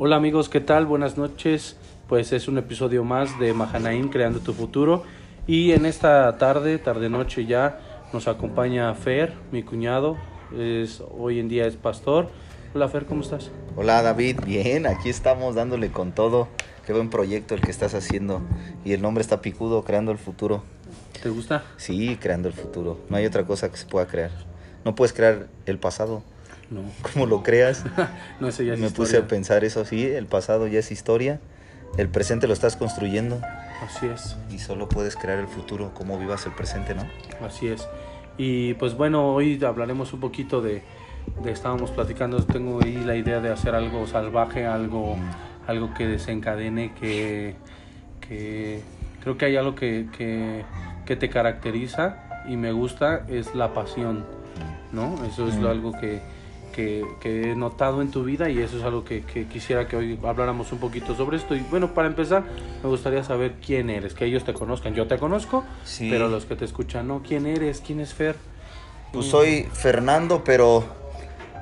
Hola amigos, ¿qué tal? Buenas noches. Pues es un episodio más de Mahanaim Creando tu Futuro. Y en esta tarde, tarde noche ya, nos acompaña Fer, mi cuñado. Es, hoy en día es pastor. Hola Fer, ¿cómo estás? Hola David, bien, aquí estamos dándole con todo. Qué buen proyecto el que estás haciendo. Y el nombre está picudo, creando el futuro. ¿Te gusta? Sí, creando el futuro. No hay otra cosa que se pueda crear. No puedes crear el pasado. No. Como lo creas. no, eso ya es Me historia. puse a pensar eso, sí, el pasado ya es historia. El presente lo estás construyendo. Así es, Y solo puedes crear el futuro, como vivas el presente, ¿no? así es. Y pues bueno, hoy hablaremos un poquito de, de estábamos platicando, tengo ahí la idea de hacer algo salvaje, algo, algo que desencadene, que, que creo que hay algo que, que, que te caracteriza y me gusta, es la pasión, ¿no? Eso es lo, Mm. algo que, que, que he notado en tu vida y eso es algo que, que quisiera que hoy habláramos un poquito sobre esto. Y bueno, para empezar, me gustaría saber quién eres, que ellos te conozcan. Yo te conozco, Sí. pero los que te escuchan, no, ¿quién eres? ¿Quién es Fer? Pues soy Fernando, pero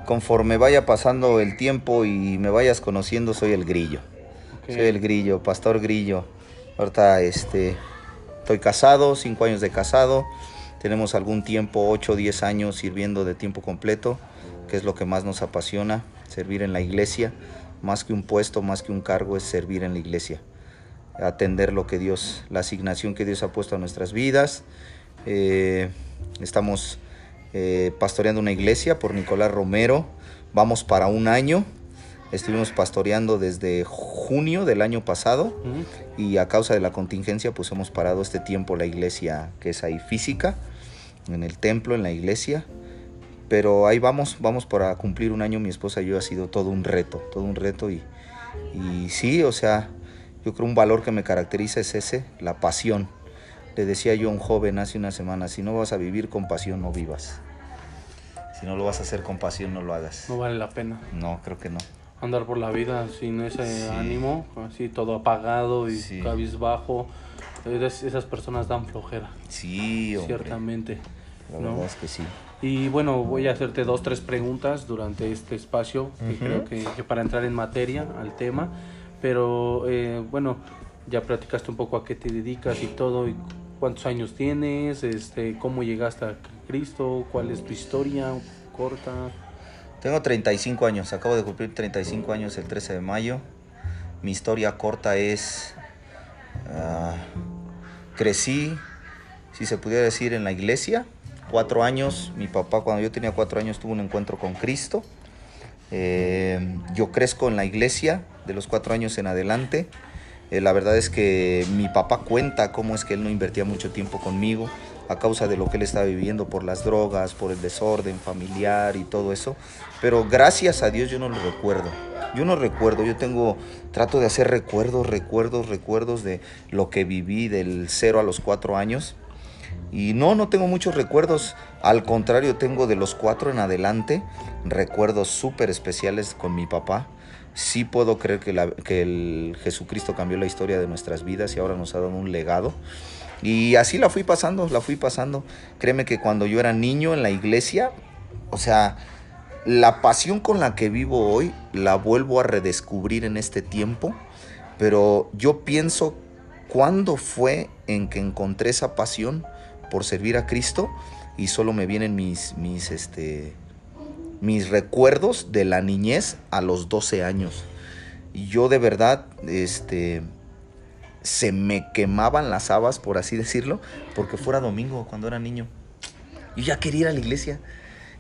conforme vaya pasando el tiempo y me vayas conociendo, soy el grillo. Ok. Soy el grillo, pastor grillo. Ahorita este, estoy casado, cinco años de casado. Tenemos algún tiempo, 8 o 10 años sirviendo de tiempo completo, que es lo que más nos apasiona, servir en la iglesia. Más que un puesto, más que un cargo, es servir en la iglesia. Atender lo que Dios, la asignación que Dios ha puesto a nuestras vidas. Eh, estamos eh, pastoreando una iglesia por Nicolás Romero. Vamos para un año. Estuvimos pastoreando desde junio del año pasado y a causa de la contingencia pues hemos parado este tiempo la iglesia que es ahí física, en el templo, en la iglesia. Pero ahí vamos, vamos para cumplir un año, mi esposa y yo ha sido todo un reto, todo un reto y, y sí, o sea, yo creo un valor que me caracteriza es ese, la pasión. Le decía yo a un joven hace una semana, si no vas a vivir con pasión, no vivas. Si no lo vas a hacer con pasión, no lo hagas. No vale la pena No, creo que no. andar por la vida sin ese Sí. ánimo, así todo apagado y Sí. cabizbajo. Esas personas dan flojera, Sí, hombre. ciertamente. La ¿no? verdad es que sí. Y bueno, voy a hacerte dos, tres preguntas durante este espacio, que creo que, que para entrar en materia, al tema. Pero eh, bueno, ya platicaste un poco a qué te dedicas y todo, y cuántos años tienes, este, cómo llegaste a Cristo, cuál es tu historia corta. Tengo 35 años, acabo de cumplir 35 años el 13 de mayo. Mi historia corta es, ah, crecí, si se pudiera decir, en la iglesia. Cuatro años, mi papá cuando yo tenía cuatro años tuvo un encuentro con Cristo. Eh, yo crezco en la iglesia de los cuatro años en adelante. Eh, la verdad es que mi papá cuenta cómo es que él no invertía mucho tiempo conmigo a causa de lo que él estaba viviendo por las drogas, por el desorden familiar y todo eso. Pero gracias a Dios yo no lo recuerdo. Yo no recuerdo, yo tengo, trato de hacer recuerdos, recuerdos, recuerdos de lo que viví del 0 a los 4 años. Y no, no tengo muchos recuerdos. Al contrario, tengo de los 4 en adelante recuerdos súper especiales con mi papá. Sí puedo creer que, la- que el Jesucristo cambió la historia de nuestras vidas y ahora nos ha dado un legado. Y así la fui pasando, la fui pasando. Créeme que cuando yo era niño en la iglesia, o sea, la pasión con la que vivo hoy la vuelvo a redescubrir en este tiempo, pero yo pienso cuándo fue en que encontré esa pasión por servir a Cristo y solo me vienen mis mis este mis recuerdos de la niñez a los 12 años. Y yo de verdad este se me quemaban las habas, por así decirlo, porque fuera domingo cuando era niño. Yo ya quería ir a la iglesia.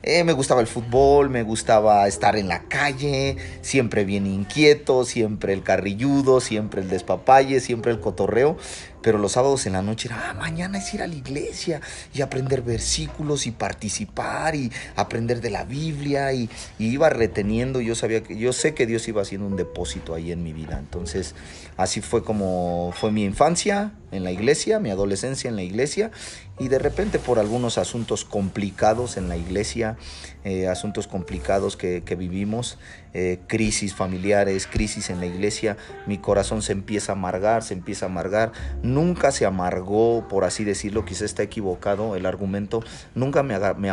Eh, me gustaba el fútbol, me gustaba estar en la calle, siempre bien inquieto, siempre el carrilludo, siempre el despapalle, siempre el cotorreo. Pero los sábados en la noche era, ah, mañana es ir a la iglesia y aprender versículos y participar y aprender de la Biblia y, y iba reteniendo. Yo sabía que, yo sé que Dios iba haciendo un depósito ahí en mi vida. Entonces, así fue como fue mi infancia en la iglesia, mi adolescencia en la iglesia y de repente por algunos asuntos complicados en la iglesia, eh, asuntos complicados que, vivimos, eh, crisis familiares, crisis en la iglesia, mi corazón se empieza a amargar, se empieza a amargar, nunca se amargó, por así decirlo, quizá está equivocado el argumento, nunca me, me,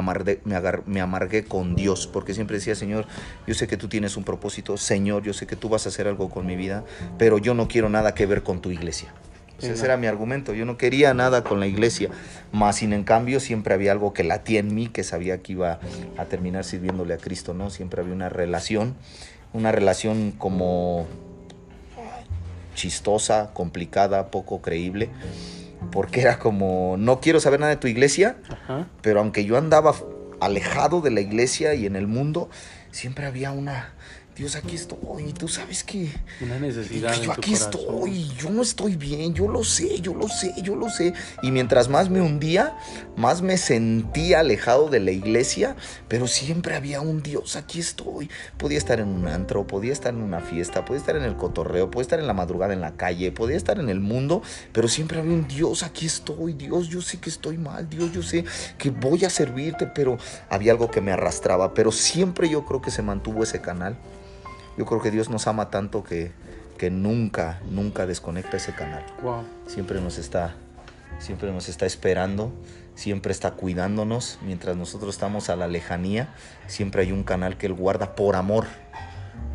me amargué con Dios, porque siempre decía, Señor, yo sé que tú tienes un propósito, Señor, yo sé que tú vas a hacer algo con mi vida, pero yo no quiero nada que ver con tu iglesia. Ese era mi argumento. Yo no quería nada con la iglesia, más sin en cambio siempre había algo que latía en mí, que sabía que iba a terminar sirviéndole a Cristo, ¿no? Siempre había una relación, una relación como chistosa, complicada, poco creíble, porque era como, no quiero saber nada de tu iglesia, pero aunque yo andaba alejado de la iglesia y en el mundo, siempre había una, Dios, aquí estoy, tú sabes que... Una necesidad. yo aquí estoy, yo no estoy bien, yo lo sé, yo lo sé, yo lo sé. Y mientras más me hundía, más me sentía alejado de la iglesia, pero siempre había un Dios, aquí estoy. Podía estar en un antro, podía estar en una fiesta, podía estar en el cotorreo, podía estar en la madrugada en la calle, podía estar en el mundo, pero siempre había un Dios, aquí estoy, Dios, yo sé que estoy mal, Dios, yo sé que voy a servirte, pero había algo que me arrastraba, pero siempre yo creo que se mantuvo ese canal. Yo creo que Dios nos ama tanto que, que nunca, nunca desconecta ese canal. Siempre nos está, siempre nos está esperando, siempre está cuidándonos. Mientras nosotros estamos a la lejanía, siempre hay un canal que Él guarda por amor.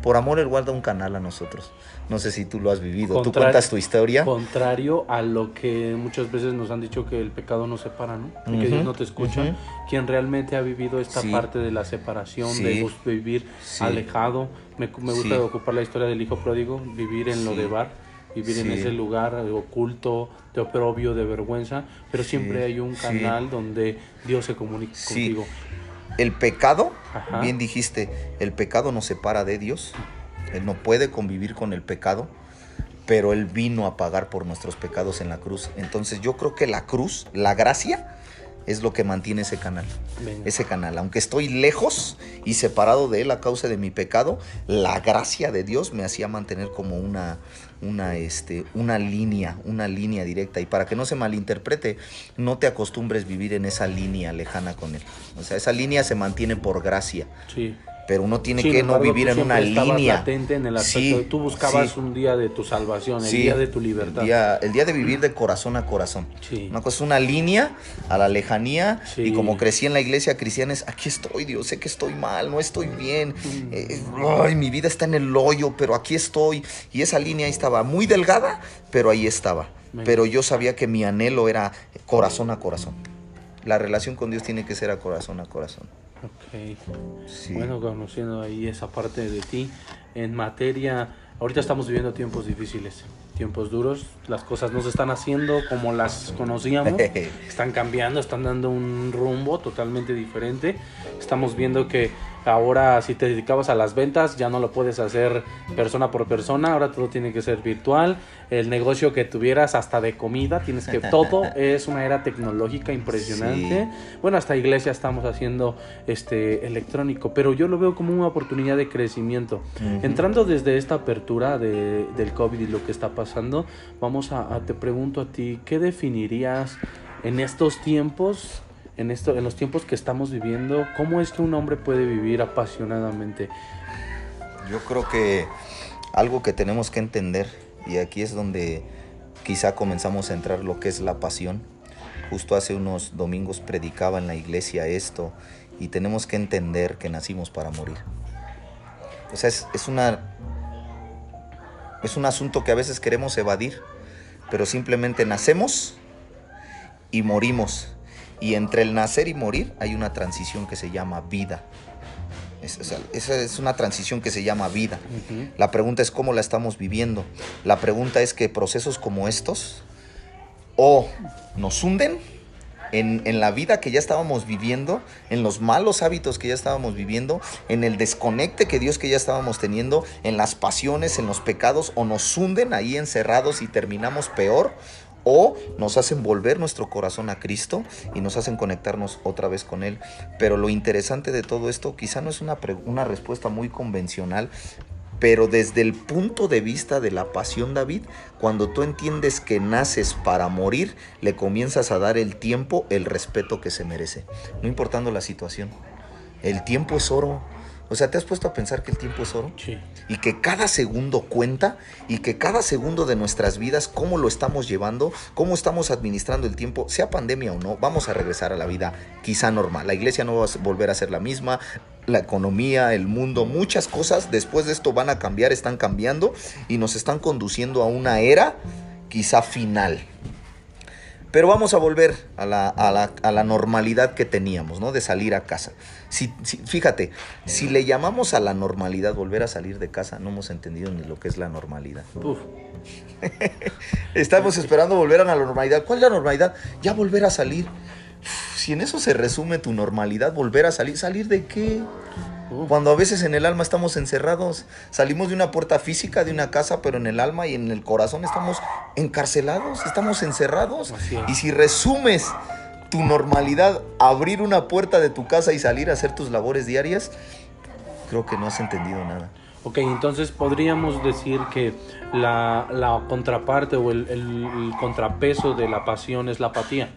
Por amor Él guarda un canal a nosotros. No sé si tú lo has vivido. tú cuentas tu historia. Contrario a lo que muchas veces nos han dicho que el pecado nos separa, ¿no? que Dios no te escucha. Quien realmente ha vivido esta parte de la separación, de vivir alejado. Me, gusta ocupar la historia del hijo pródigo, vivir en lo de bar, vivir en ese lugar oculto, de oprobio, de vergüenza. Pero siempre hay un canal donde Dios se comunica contigo. El pecado, bien dijiste, el pecado nos separa de Dios él no puede convivir con el pecado, pero Él vino a pagar por nuestros pecados en la cruz. Entonces yo creo que la cruz, la gracia, es lo que mantiene ese canal. Ese canal. Aunque estoy lejos y separado de Él a causa de mi pecado, la gracia de Dios me hacía mantener como una, una, este, una línea, una línea directa. Y para que no se malinterprete, no te acostumbres a vivir en esa línea lejana con Él. O sea, esa línea se mantiene por gracia. Sí pero uno tiene que no vivir en una línea. Latente en el aspecto tú buscabas un día de tu salvación, el día de tu libertad. El día, de vivir de corazón a corazón. Una cosa es una línea a la lejanía y como crecí en la iglesia cristiana es, aquí estoy Dios, sé que estoy mal, no estoy bien, mm. eh, ay, mi vida está en el hoyo, pero aquí estoy. Y esa línea ahí estaba muy delgada, pero ahí estaba. Pero yo sabía que mi anhelo era corazón a corazón. La relación con Dios tiene que ser a corazón a corazón. Ok. Bueno, conociendo ahí esa parte de ti, en materia, ahorita estamos viviendo tiempos difíciles, tiempos duros, las cosas no se están haciendo como las conocíamos, están cambiando, están dando un rumbo totalmente diferente. Estamos viendo que Ahora si te dedicabas a las ventas ya no lo puedes hacer persona por persona, ahora todo tiene que ser virtual. El negocio que tuvieras hasta de comida, tienes que todo es una era tecnológica impresionante. Bueno, hasta iglesia estamos haciendo este electrónico, pero yo lo veo como una oportunidad de crecimiento. Entrando desde esta apertura de, del COVID y lo que está pasando, vamos a te pregunto a ti, ¿qué definirías en estos tiempos en, esto, en los tiempos que estamos viviendo, ¿cómo es que un hombre puede vivir apasionadamente? Yo creo que algo que tenemos que entender, y aquí es donde quizá comenzamos a entrar lo que es la pasión. Justo hace unos domingos predicaba en la iglesia esto, y tenemos que entender que nacimos para morir. O sea, es, es, una, es un asunto que a veces queremos evadir, pero simplemente nacemos y morimos. Y entre el nacer y morir hay una transición que se llama vida. esa es una transición que se llama vida. La pregunta es cómo la estamos viviendo. La pregunta es que procesos como estos o nos hunden en, en, la vida que ya estábamos viviendo, en los malos hábitos que ya estábamos viviendo, en el desconecte que Dios que ya estábamos teniendo, en las pasiones, en los pecados, o nos hunden ahí encerrados y terminamos peor, o nos hacen volver nuestro corazón a Cristo y nos hacen conectarnos otra vez con Él. Pero lo interesante de todo esto quizá no es una, una respuesta muy convencional, pero desde el punto de vista de la pasión, David, cuando tú entiendes que naces para morir, le comienzas a dar el tiempo, el respeto que se merece, no importando la situación. El tiempo es oro. O sea, ¿te has puesto a pensar que el tiempo es oro? Sí. Y que cada segundo cuenta y que cada segundo de nuestras vidas, cómo lo estamos llevando, cómo estamos administrando el tiempo, sea pandemia o no, vamos a regresar a la vida quizá normal. La iglesia no va a volver a ser la misma, la economía, el mundo, muchas cosas después de esto van a cambiar, están cambiando y nos están conduciendo a una era quizá final. Pero vamos a volver a la, a la- a la normalidad que teníamos, ¿no? De salir a casa. Si, si- fíjate, si le llamamos a la normalidad volver a salir de casa, no hemos entendido ni lo que es la normalidad. Uf, Estamos esperando volver a la normalidad. ¿Cuál es la normalidad? Ya volver a salir. Si en eso se resume tu normalidad, volver a salir, ¿salir de qué? Cuando a veces en el alma estamos encerrados, salimos de una puerta física de una casa, pero en el alma y en el corazón estamos encarcelados, estamos encerrados. Es. Y si resumes tu normalidad, abrir una puerta de tu casa y salir a hacer tus labores diarias, creo que no has entendido nada. Ok, entonces podríamos decir que la, la contraparte o el, el- el contrapeso de la pasión es la apatía.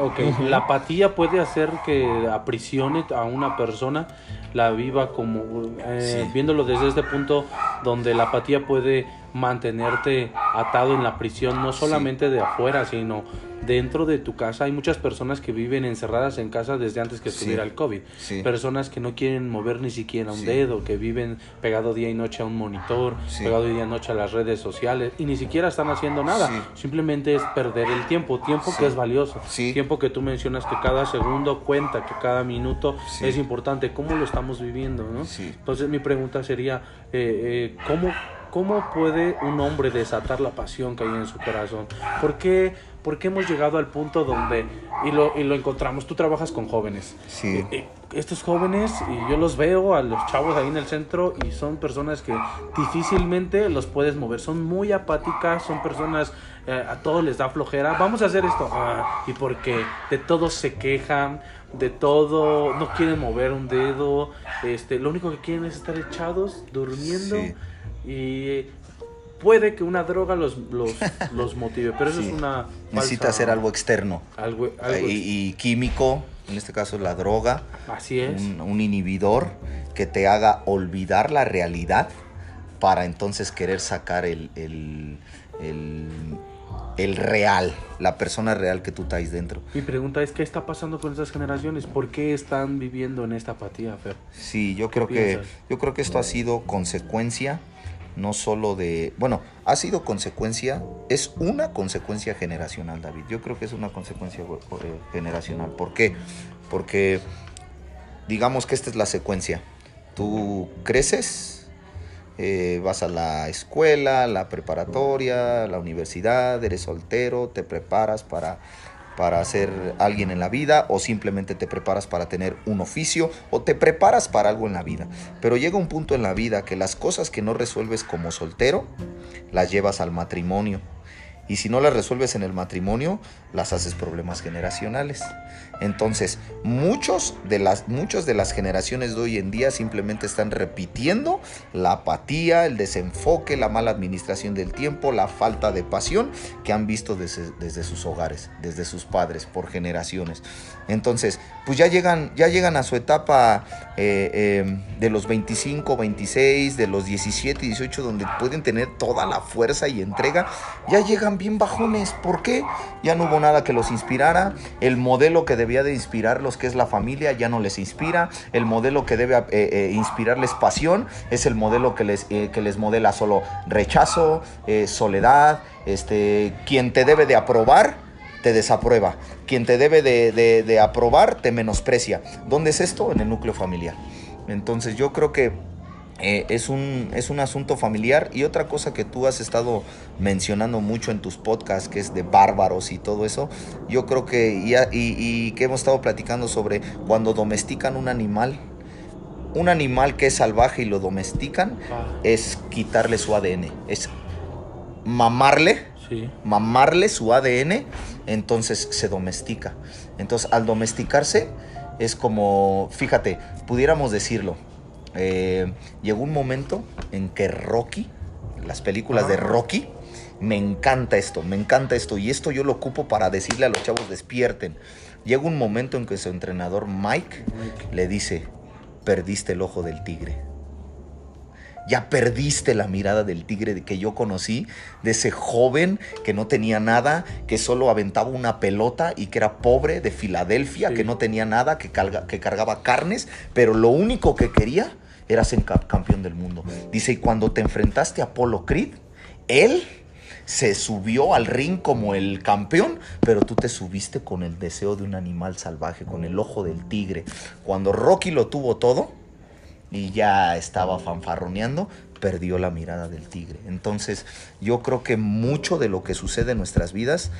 Ok, la apatía puede hacer que aprisione a una persona, la viva como, eh, Sí. viéndolo desde este punto donde la apatía puede mantenerte atado en la prisión, no solamente de afuera, sino dentro de tu casa. Hay muchas personas que viven encerradas en casa desde antes que Sí. estuviera el COVID. Sí. Personas que no quieren mover ni siquiera un dedo, que viven pegado día y noche a un monitor, pegado día y noche a las redes sociales y ni siquiera están haciendo nada. Simplemente es perder el tiempo, tiempo que es valioso. Tiempo que tú mencionas que cada segundo cuenta, que cada minuto es importante. ¿Cómo lo estamos viviendo? ¿no? Entonces mi pregunta sería, eh, eh, ¿cómo, ¿cómo puede un hombre desatar la pasión que hay en su corazón? ¿Por qué, por qué hemos llegado al punto donde, y lo, y lo encontramos, tú trabajas con jóvenes? Sí. Eh, eh, estos jóvenes, y yo los veo a los chavos ahí en el centro, y son personas que difícilmente los puedes mover. Son muy apáticas, son personas, eh, a todos les da flojera. Vamos a hacer esto. Ah, y porque de todos se quejan, de todo, no quieren mover un dedo. Este, lo único que quieren es estar echados, durmiendo. Sí. Y puede que una droga los, los, los motive, pero eso Sí. es una. Necesita hacer algo externo algo, algo- y, y químico, en este caso la droga, así es. un, un inhibidor que te haga olvidar la realidad para entonces querer sacar el, el, el, el real, la persona real que tú traes dentro. Mi pregunta es, ¿qué está pasando con estas generaciones? ¿Por qué están viviendo en esta apatía, Fer? Sí, yo creo que yo creo que esto ha sido consecuencia no solo de, bueno, ha sido consecuencia, es una consecuencia generacional, David. Yo creo que es una consecuencia eh, generacional. ¿Por qué? Porque digamos que esta es la secuencia. Tú creces, eh, vas a la escuela, la preparatoria, la universidad, eres soltero, te preparas para, para ser alguien en la vida o simplemente te preparas para tener un oficio o te preparas para algo en la vida. Pero llega un punto en la vida que las cosas que no resuelves como soltero, las llevas al matrimonio. Y si no las resuelves en el matrimonio, las haces problemas generacionales. Entonces, muchos de las, muchas de las generaciones de hoy en día simplemente están repitiendo la apatía, el desenfoque, la mala administración del tiempo, la falta de pasión que han visto desde, desde sus hogares, desde sus padres, por generaciones. Entonces, pues ya llegan, ya llegan a su etapa eh, eh, de los 25, 26, de los 17, 18, donde pueden tener toda la fuerza y entrega, ya llegan bien bajones. ¿Por qué? Ya no hubo nada que los inspirara. El modelo que debía de inspirarlos, que es la familia, ya no les inspira. El modelo que debe eh, eh, inspirarles pasión es el modelo que les, eh, que les modela solo rechazo, soledad, este, quien te debe de aprobar te desaprueba. Quien te debe de, de- de aprobar te menosprecia. ¿Dónde es esto? En el núcleo familiar. Entonces yo creo que eh, es, un, es un asunto familiar. Y otra cosa que tú has estado mencionando mucho en tus podcasts, que es de bárbaros y todo eso, yo creo que, y, a- y- y que hemos estado platicando sobre cuando domestican un animal. Un animal que es salvaje y lo domestican Ah, es quitarle su ADN, es mamarle sí. mamarle su ADN, entonces se domestica. Entonces, al domesticarse, es como, fíjate, pudiéramos decirlo, eh, llegó un momento en que Rocky, las películas de Ah. Rocky, me encanta esto, me encanta esto, y esto yo lo ocupo para decirle a los chavos, despierten. Llega un momento en que su entrenador Mike le dice, perdiste el ojo del tigre. Ya perdiste la mirada del tigre que yo conocí, de ese joven que no tenía nada, que solo aventaba una pelota y que era pobre de Filadelfia, Sí. que no tenía nada, que, carga- que cargaba carnes, pero lo único que quería era ser ca- campeón del mundo. Dice, y cuando te enfrentaste a Apolo Creed, él se subió al ring como el campeón, pero tú te subiste con el deseo de un animal salvaje, con el ojo del tigre. Cuando Rocky lo tuvo todo y ya estaba fanfarroneando, perdió la mirada del tigre. Entonces, yo creo que mucho de lo que sucede en nuestras vidas,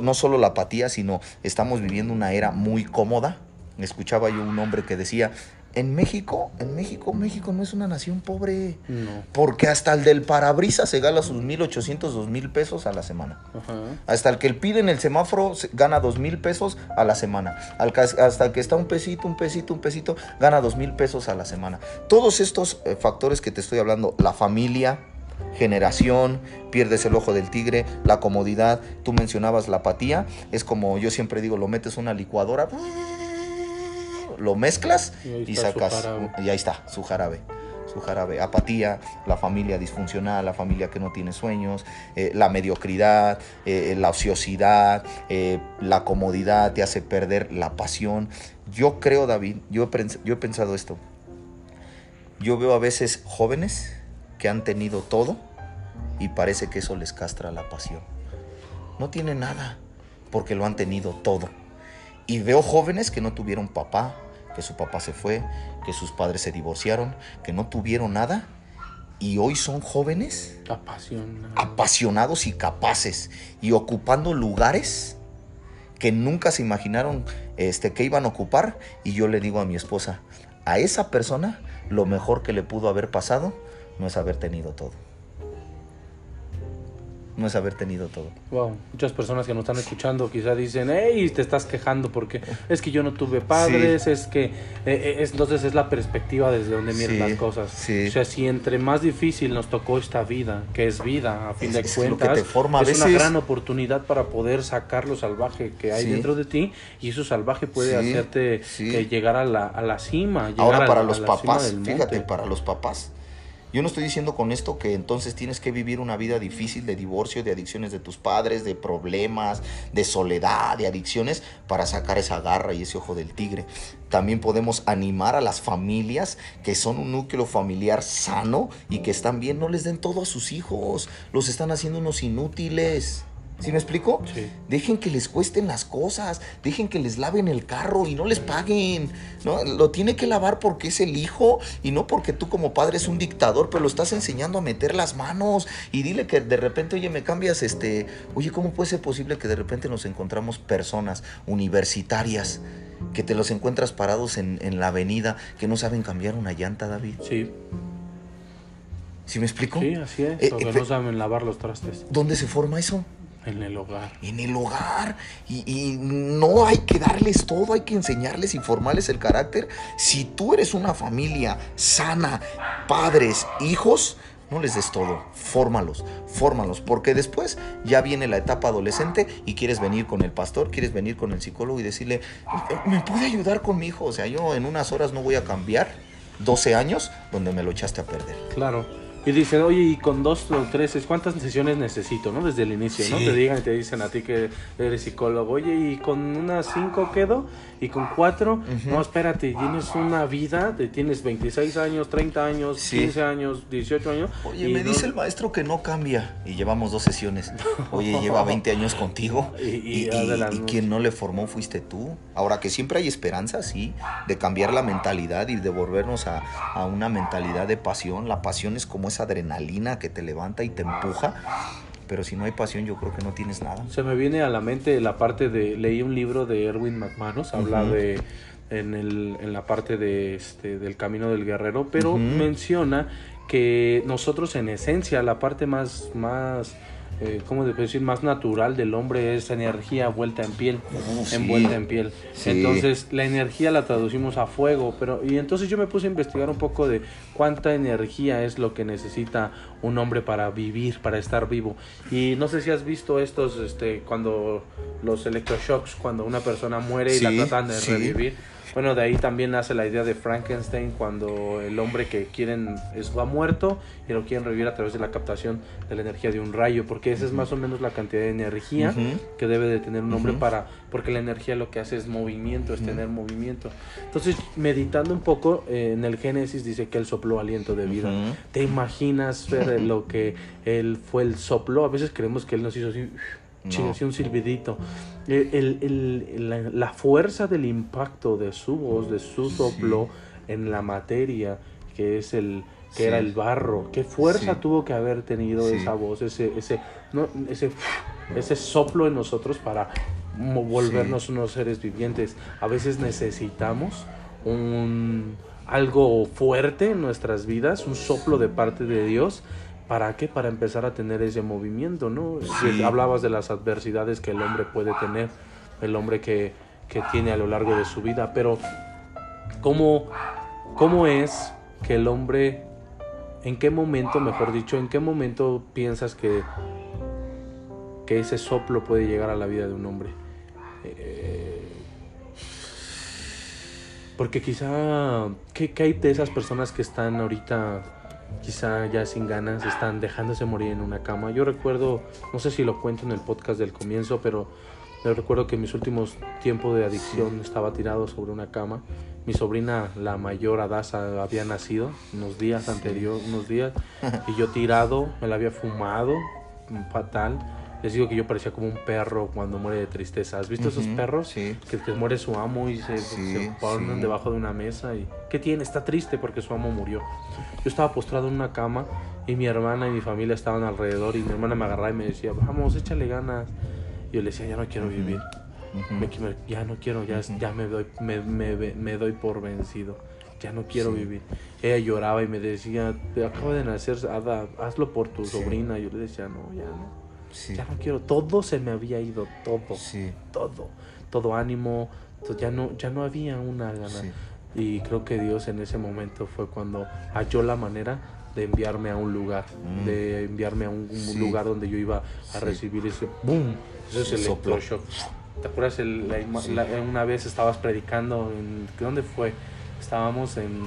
no solo la apatía, sino estamos viviendo una era muy cómoda. Escuchaba yo un hombre que decía, en México, en México, México no es una nación pobre. No. Porque hasta el del parabrisas se gana sus 1.800, 2.000 pesos a la semana. Ajá. Hasta el que pide en el semáforo se- gana dos mil pesos a la semana. Al que- hasta el que está un pesito, un pesito, un pesito, gana dos mil pesos a la semana. Todos estos eh, factores que te estoy hablando, la familia, generación, pierdes el ojo del tigre, la comodidad, tú mencionabas la apatía, es como yo siempre digo, lo metes una licuadora, lo mezclas Y sacas, y ahí está, su jarabe su jarabe, apatía, la familia disfuncional, la familia que no tiene sueños, eh, la mediocridad, eh, la ociosidad, eh, la comodidad te hace perder la pasión. Yo creo, David, yo he, yo he pensado esto. Yo veo a veces jóvenes que han tenido todo y parece que eso les castra la pasión. No tienen nada porque lo han tenido todo. Y veo jóvenes que no tuvieron papá, que su papá se fue, que sus padres se divorciaron, que no tuvieron nada y hoy son jóvenes Apasionado. apasionados y capaces y ocupando lugares que nunca se imaginaron este, que iban a ocupar. Y yo le digo a mi esposa, a esa persona lo mejor que le pudo haber pasado no es haber tenido todo. No es haber tenido todo. Wow, muchas personas que nos están escuchando quizá dicen, hey, te estás quejando porque es que yo no tuve padres, es que, eh, eh, es- entonces es la perspectiva desde donde miran Sí, las cosas. sí. O sea, si entre más difícil nos tocó esta vida, que es vida, a fin Es- de es lo que cuentas, te forma a es una veces. gran oportunidad para poder sacar lo salvaje que hay dentro de ti y eso salvaje puede hacerte eh, llegar a la, a la cima. llegar Ahora a- para a los papás, fíjate, para los papás. Yo no estoy diciendo con esto que entonces tienes que vivir una vida difícil de divorcio, de adicciones de tus padres, de problemas, de soledad, de adicciones, para sacar esa garra y ese ojo del tigre. También podemos animar a las familias que son un núcleo familiar sano y que están bien, no les den todo a sus hijos, los están haciendo unos inútiles. ¿Sí me explico? Sí. Dejen que les cuesten las cosas, dejen que les laven el carro y no les paguen. ¿no? Lo tiene que lavar porque es el hijo y no porque tú como padre es un dictador, pero lo estás enseñando a meter las manos y dile que de repente, oye, me cambias este, oye, ¿cómo puede ser posible que de repente nos encontramos personas universitarias que te los encuentras parados en, en la avenida que no saben cambiar una llanta, David? Sí, ¿Sí me explico? sí, así es. Eh, o que eh, no saben lavar los trastes ¿Dónde se forma eso? En el hogar. en el hogar y, y no hay que darles todo, hay que enseñarles y formarles el carácter. Si tú eres una familia sana, padres, hijos, no les des todo, fórmalos, fórmalos, porque después ya viene la etapa adolescente y quieres venir con el pastor, quieres venir con el psicólogo y decirle, ¿me puede ayudar con mi hijo? O sea, yo en unas horas no voy a cambiar 12 años donde me lo echaste a perder. Claro. Y dicen, oye, y con dos o tres, ¿cuántas sesiones necesito? ¿No? Desde el inicio, ¿no? Sí. Te digan y te dicen a ti que eres psicólogo, oye, ¿y con unas cinco quedo? ¿Y con cuatro? Ujú. No, espérate, tienes una vida, de, tienes 26 años, 30 años, Sí. 15 años, 18 años. Oye, y me no- dice el maestro que no cambia. Y llevamos dos sesiones. Oye, lleva 20 años contigo. Y- Y, y y quien no le formó fuiste tú. Ahora que siempre hay esperanza, sí, de cambiar la mentalidad y de volvernos a, a una mentalidad de pasión. La pasión es como esa adrenalina que te levanta y te empuja. Pero si no hay pasión, yo creo que no tienes nada. Se me viene a la mente la parte de, leí un libro de Erwin McManus, habla de, en, el, en la parte de, este, del camino del guerrero, pero menciona que nosotros en esencia, la parte más, más eh, ¿cómo decir? Más natural del hombre es energía vuelta en piel, sí. envuelta en piel. Sí. Entonces, la energía la traducimos a fuego, pero y entonces yo me puse a investigar un poco de cuánta energía es lo que necesita un hombre para vivir, para estar vivo. Y no sé si has visto estos este cuando los electroshocks cuando una persona muere y la tratan de revivir. Bueno, de ahí también nace la idea de Frankenstein cuando el hombre que quieren es va muerto y lo quieren revivir a través de la captación de la energía de un rayo, porque esa es más o menos la cantidad de energía Ujú. que debe de tener un hombre Ujú. para porque la energía lo que hace es movimiento, es tener movimiento. Entonces, meditando un poco eh, en el Génesis dice que él sopló aliento de vida. ¿Te imaginas ver lo que él fue el soplo? A veces creemos que él nos hizo así, No. un silbidito. El- el- el- la, la fuerza del impacto de su voz, de su soplo en la materia, que es el que Sí. era el barro, qué fuerza Sí. tuvo que haber tenido esa voz, ese, ese, no, ese, ese soplo en nosotros para volvernos unos seres vivientes. A veces necesitamos un algo fuerte en nuestras vidas, un soplo de parte de Dios. ¿Para qué? Para empezar a tener ese movimiento, ¿no? Sí. Hablabas de las adversidades que el hombre puede tener, el hombre que, que tiene a lo largo de su vida, pero ¿cómo, ¿cómo es que el hombre, en qué momento, mejor dicho, en qué momento piensas que, que ese soplo puede llegar a la vida de un hombre? Eh, porque quizá, ¿qué, qué hay de esas personas que están ahorita, quizá ya sin ganas, están dejándose morir en una cama? Yo recuerdo, no sé si lo cuento en el podcast del comienzo, pero yo recuerdo que en mis últimos tiempos de adicción estaba tirado sobre una cama. Mi sobrina, la mayor Adasa, había nacido unos días anterior, unos días, y yo tirado, me la había fumado, fatal. Les digo que yo parecía como un perro cuando muere de tristeza. ¿Has visto esos Ujú, perros? sí. Que, que muere su amo y se, Sí, se ponen sí. debajo de una mesa. y ¿Qué tiene? Está triste porque su amo murió. Yo estaba postrado en una cama y mi hermana y mi familia estaban alrededor y mi hermana me agarraba y me decía, vamos, échale ganas. Y yo le decía, ya no quiero vivir. Qui- me- ya no quiero, ya, ya me, doy, me, me, me doy por vencido. Ya no quiero Sí. vivir. Ella lloraba y me decía, acaba de nacer, Ada, hazlo por tu sobrina. Yo le decía, no, ya no. Sí. Ya no quiero. Todo se me había ido, todo Sí. todo, todo ánimo, to- ya no, ya no había una gana. Sí. Y creo que Dios en ese momento fue cuando halló la manera de enviarme a un lugar, Mm. de enviarme a un, un Sí. lugar donde yo iba a recibir ese boom, ese es electroshock. ¿Te acuerdas? el- la la- una vez estabas predicando, en, ¿dónde fue? Estábamos en,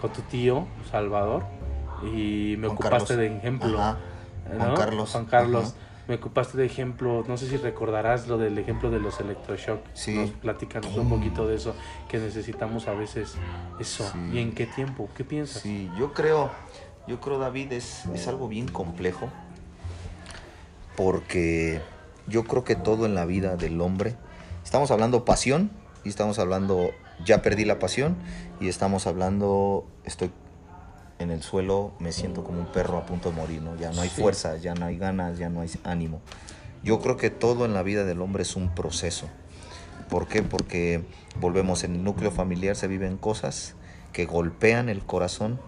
con tu tío, Salvador, y me Juan ocupaste Carlos. de ejemplo. Ajá. ¿No? Juan Carlos. Juan Carlos. Ajá. Me ocupaste de ejemplo, no sé si recordarás lo del ejemplo de los electroshock. Sí. Nos platicanos un poquito de eso, que necesitamos a veces eso. Sí. ¿Y en qué tiempo? ¿Qué piensas? Sí, yo creo, yo creo David es, es algo bien complejo porque yo creo que todo en la vida del hombre, estamos hablando pasión y estamos hablando ya perdí la pasión y estamos hablando estoy en el suelo, me siento como un perro a punto de morir, ¿no? Ya no hay Sí. fuerza, ya no hay ganas, ya no hay ánimo. Yo creo que todo en la vida del hombre es un proceso. ¿Por qué? Porque volvemos en el núcleo familiar, se viven cosas que golpean el corazón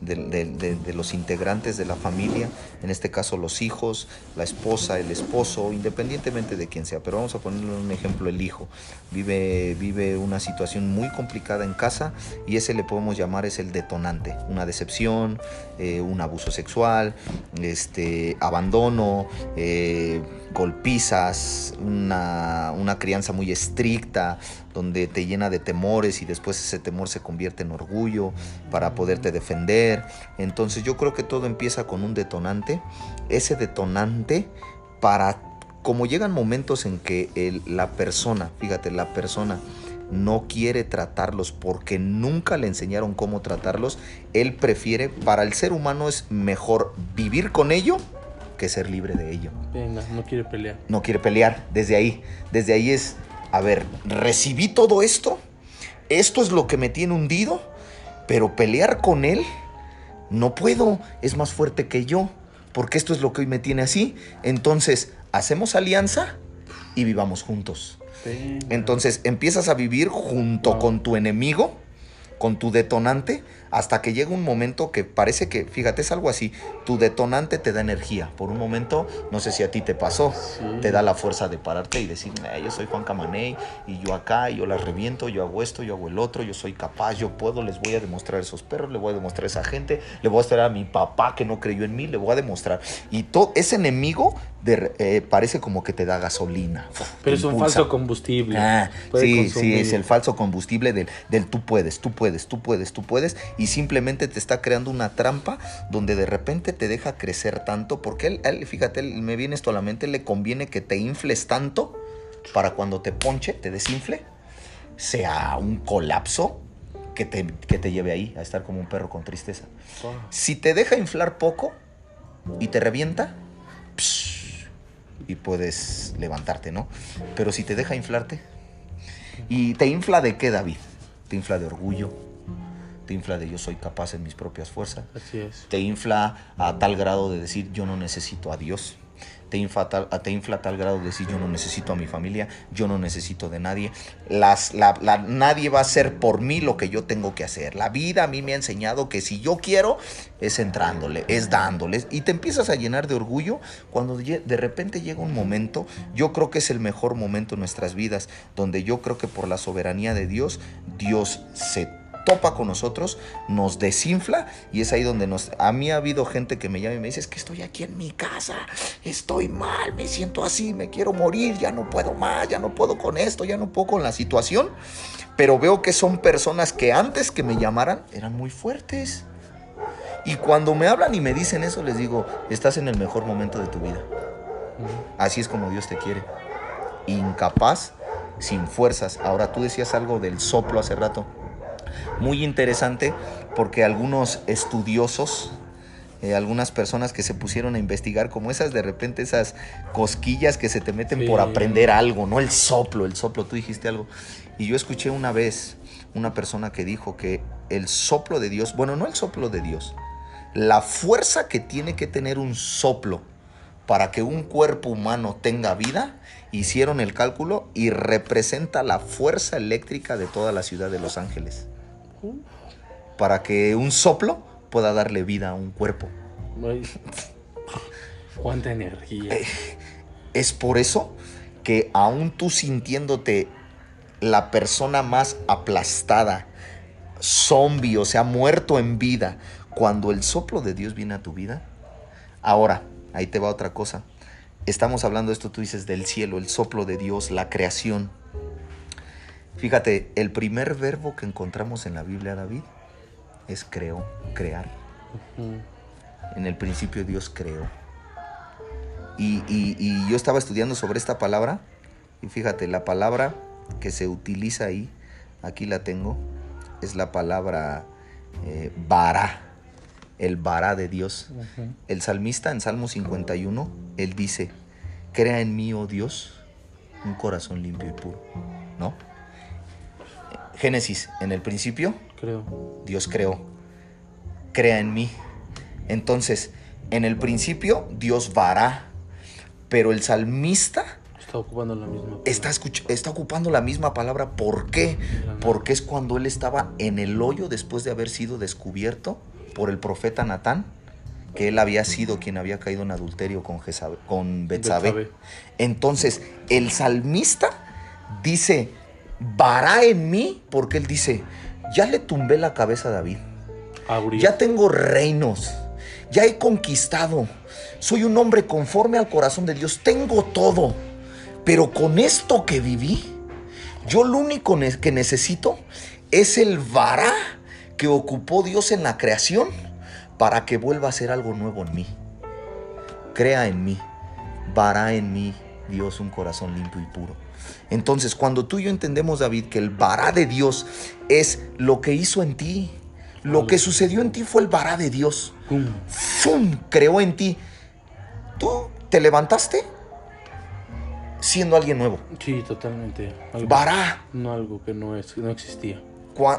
de, de- de- los integrantes de la familia, en este caso los hijos, la esposa, el esposo, independientemente de quién sea. Pero vamos a ponerle un ejemplo, el hijo. Vive, vive una situación muy complicada en casa y ese le podemos llamar es el detonante. Una decepción, eh, un abuso sexual, este, abandono, eh, golpizas, una, una crianza muy estricta, donde te llena de temores y después ese temor se convierte en orgullo para poderte defender. Entonces yo creo que todo empieza con un detonante. Ese detonante para, como llegan momentos en que el- la persona, fíjate, la persona no quiere tratarlos porque nunca le enseñaron cómo tratarlos, él prefiere, para el ser humano es mejor vivir con ello que ser libre de ello Venga, no quiere pelear. no quiere pelear. Desde ahí, desde ahí es, a ver, recibí todo esto, esto es lo que me tiene hundido, pero pelear con él no puedo, es más fuerte que yo, porque esto es lo que hoy me tiene así. Entonces, hacemos alianza y vivamos juntos. Entonces, empiezas a vivir junto con tu enemigo, con tu detonante, hasta que llega un momento que parece que, fíjate, es algo así, tu detonante te da energía. Por un momento, no sé si a ti te pasó, Sí. te da la fuerza de pararte y decir, "Eh, yo soy Juan Camaney y yo acá, y yo las reviento, yo hago esto, yo hago el otro, yo soy capaz, yo puedo, les voy a demostrar a esos perros, le voy a demostrar a esa gente, le voy a mostrar a mi papá que no creyó en mí, le voy a demostrar. Y todo ese enemigo de- eh, parece como que te da gasolina. Pero es un falso combustible. Ah, sí, consumir. sí, es el falso combustible del, del tú puedes, tú puedes, tú puedes, tú puedes, y simplemente te está creando una trampa donde de repente te deja crecer tanto, porque él, él, fíjate, él- me viene esto a la mente, le conviene que te infles tanto para cuando te ponche, te desinfle, sea un colapso que te, que te lleve ahí a estar como un perro con tristeza. Si te deja inflar poco y te revienta, psh, y puedes levantarte, ¿no? Pero si te deja inflarte, ¿y te infla de qué, David? Te infla de orgullo, te infla de yo soy capaz en mis propias fuerzas, Así es. te infla a tal grado de decir yo no necesito a Dios. Te infla, tal, te infla tal grado de decir yo no necesito a mi familia, yo no necesito de nadie. Las, la- la- nadie va a hacer por mí lo que yo tengo que hacer. La vida a mí me ha enseñado que si yo quiero es entrándole, es dándole. Y te empiezas a llenar de orgullo cuando de repente llega un momento, yo creo que es el mejor momento en nuestras vidas, donde yo creo que por la soberanía de Dios, Dios se topa con nosotros, nos desinfla y es ahí donde nos... A mí ha habido gente que me llama y me dice, es que estoy aquí en mi casa, estoy mal, me siento así, me quiero morir, ya no puedo más, ya no puedo con esto, ya no puedo con la situación, pero veo que son personas que antes que me llamaran eran muy fuertes. Y cuando me hablan y me dicen eso, les digo, estás en el mejor momento de tu vida. Así es como Dios te quiere. Incapaz, sin fuerzas. Ahora tú decías algo del soplo hace rato. Muy interesante porque algunos estudiosos, eh, algunas personas que se pusieron a investigar, como esas de repente, esas cosquillas que se te meten por aprender algo, no el soplo, el soplo, tú dijiste algo. Y yo escuché una vez una persona que dijo que el soplo de Dios, bueno, no el soplo de Dios, la fuerza que tiene que tener un soplo para que un cuerpo humano tenga vida, hicieron el cálculo y representa la fuerza eléctrica de toda la ciudad de Los Ángeles. Para que un soplo pueda darle vida a un cuerpo. Ay, Cuánta energía. Eh, Es por eso que aún tú sintiéndote la persona más aplastada, zombie, o sea, muerto en vida, cuando el soplo de Dios viene a tu vida, ahora, ahí te va otra cosa. Estamos hablando de esto, tú dices, del cielo, el soplo de Dios, la creación. Fíjate, el primer verbo que encontramos en la Biblia, David, es creó, crear. En el principio Dios creó. Y, y- y yo estaba estudiando sobre esta palabra. Y fíjate, la palabra que se utiliza ahí, aquí la tengo, es la palabra eh, el vará de Dios. El salmista en Salmo 51, él dice, crea en mí, oh Dios, un corazón limpio y puro. ¿No? Génesis, en el principio, Creo. Dios creó. Crea en mí. Entonces, en el principio, Dios vará. Pero el salmista Está ocupando la misma. está, escuch- está ocupando la misma palabra. ¿Por qué? Porque es cuando él estaba en el hoyo después de haber sido descubierto por el profeta Natán, que él había sido quien había caído en adulterio con, Jezabel- con. Betsabé. Entonces, el salmista dice, vará en mí, porque él dice, ya le tumbé la cabeza a David. Abrir. Ya tengo reinos. Ya he conquistado. Soy un hombre conforme al corazón de Dios. Tengo todo. Pero con esto que viví, yo lo único que necesito es el vará que ocupó Dios en la creación para que vuelva a ser algo nuevo en mí. Crea en mí. Vará en mí, Dios, un corazón limpio y puro. Entonces, cuando tú y yo entendemos, David, que el vará de Dios es lo que hizo en ti, lo que sucedió en ti fue el vará de Dios. ¡Fum! Creó en ti. Tú te levantaste siendo alguien nuevo. Sí, totalmente. Algo- Vará. No algo que no, es, no existía.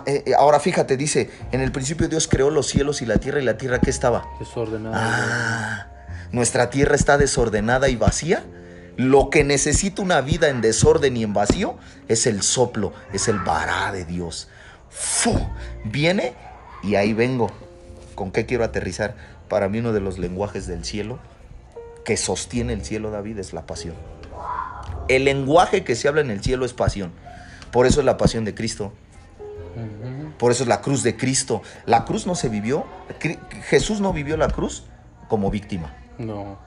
Eh, eh, ahora fíjate, dice, en el principio Dios creó los cielos y la tierra y la tierra que estaba. Desordenado. Ah, nuestra tierra está desordenada y vacía. Lo que necesita una vida en desorden y en vacío es el soplo, es el vará de Dios. ¡Fu! Viene y ahí vengo. ¿Con qué quiero aterrizar? Para mí uno de los lenguajes del cielo que sostiene el cielo, David, es la pasión. El lenguaje que se habla en el cielo es pasión. Por eso es la pasión de Cristo. Por eso es la cruz de Cristo. La cruz no se vivió. Jesús no vivió la cruz como víctima. No.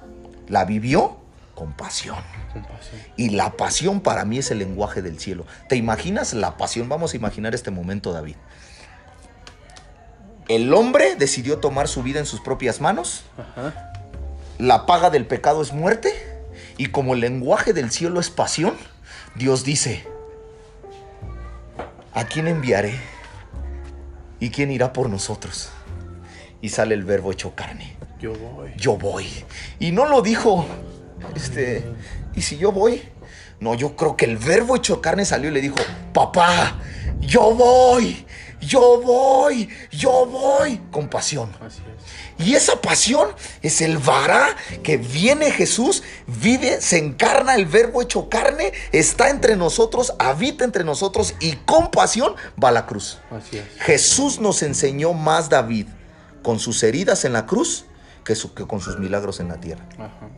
La vivió Con pasión. Con pasión. Y la pasión para mí es el lenguaje del cielo. ¿Te imaginas la pasión? Vamos a imaginar este momento, David. El hombre decidió tomar su vida en sus propias manos. Ajá. La paga del pecado es muerte. Y como el lenguaje del cielo es pasión, Dios dice, ¿a quién enviaré? ¿Y quién irá por nosotros? Y sale el verbo hecho carne. Yo voy. Yo voy. Y no lo dijo, este, ¿y si yo voy? No, yo creo que el verbo hecho carne salió y le dijo, papá, yo voy, yo voy, yo voy, con pasión. Así es. Y esa pasión es el vará que viene Jesús, vive, se encarna el verbo hecho carne, está entre nosotros, habita entre nosotros y con pasión va a la cruz. Así es. Jesús nos enseñó más David con sus heridas en la cruz que, su- que con sus milagros en la tierra. Ajá.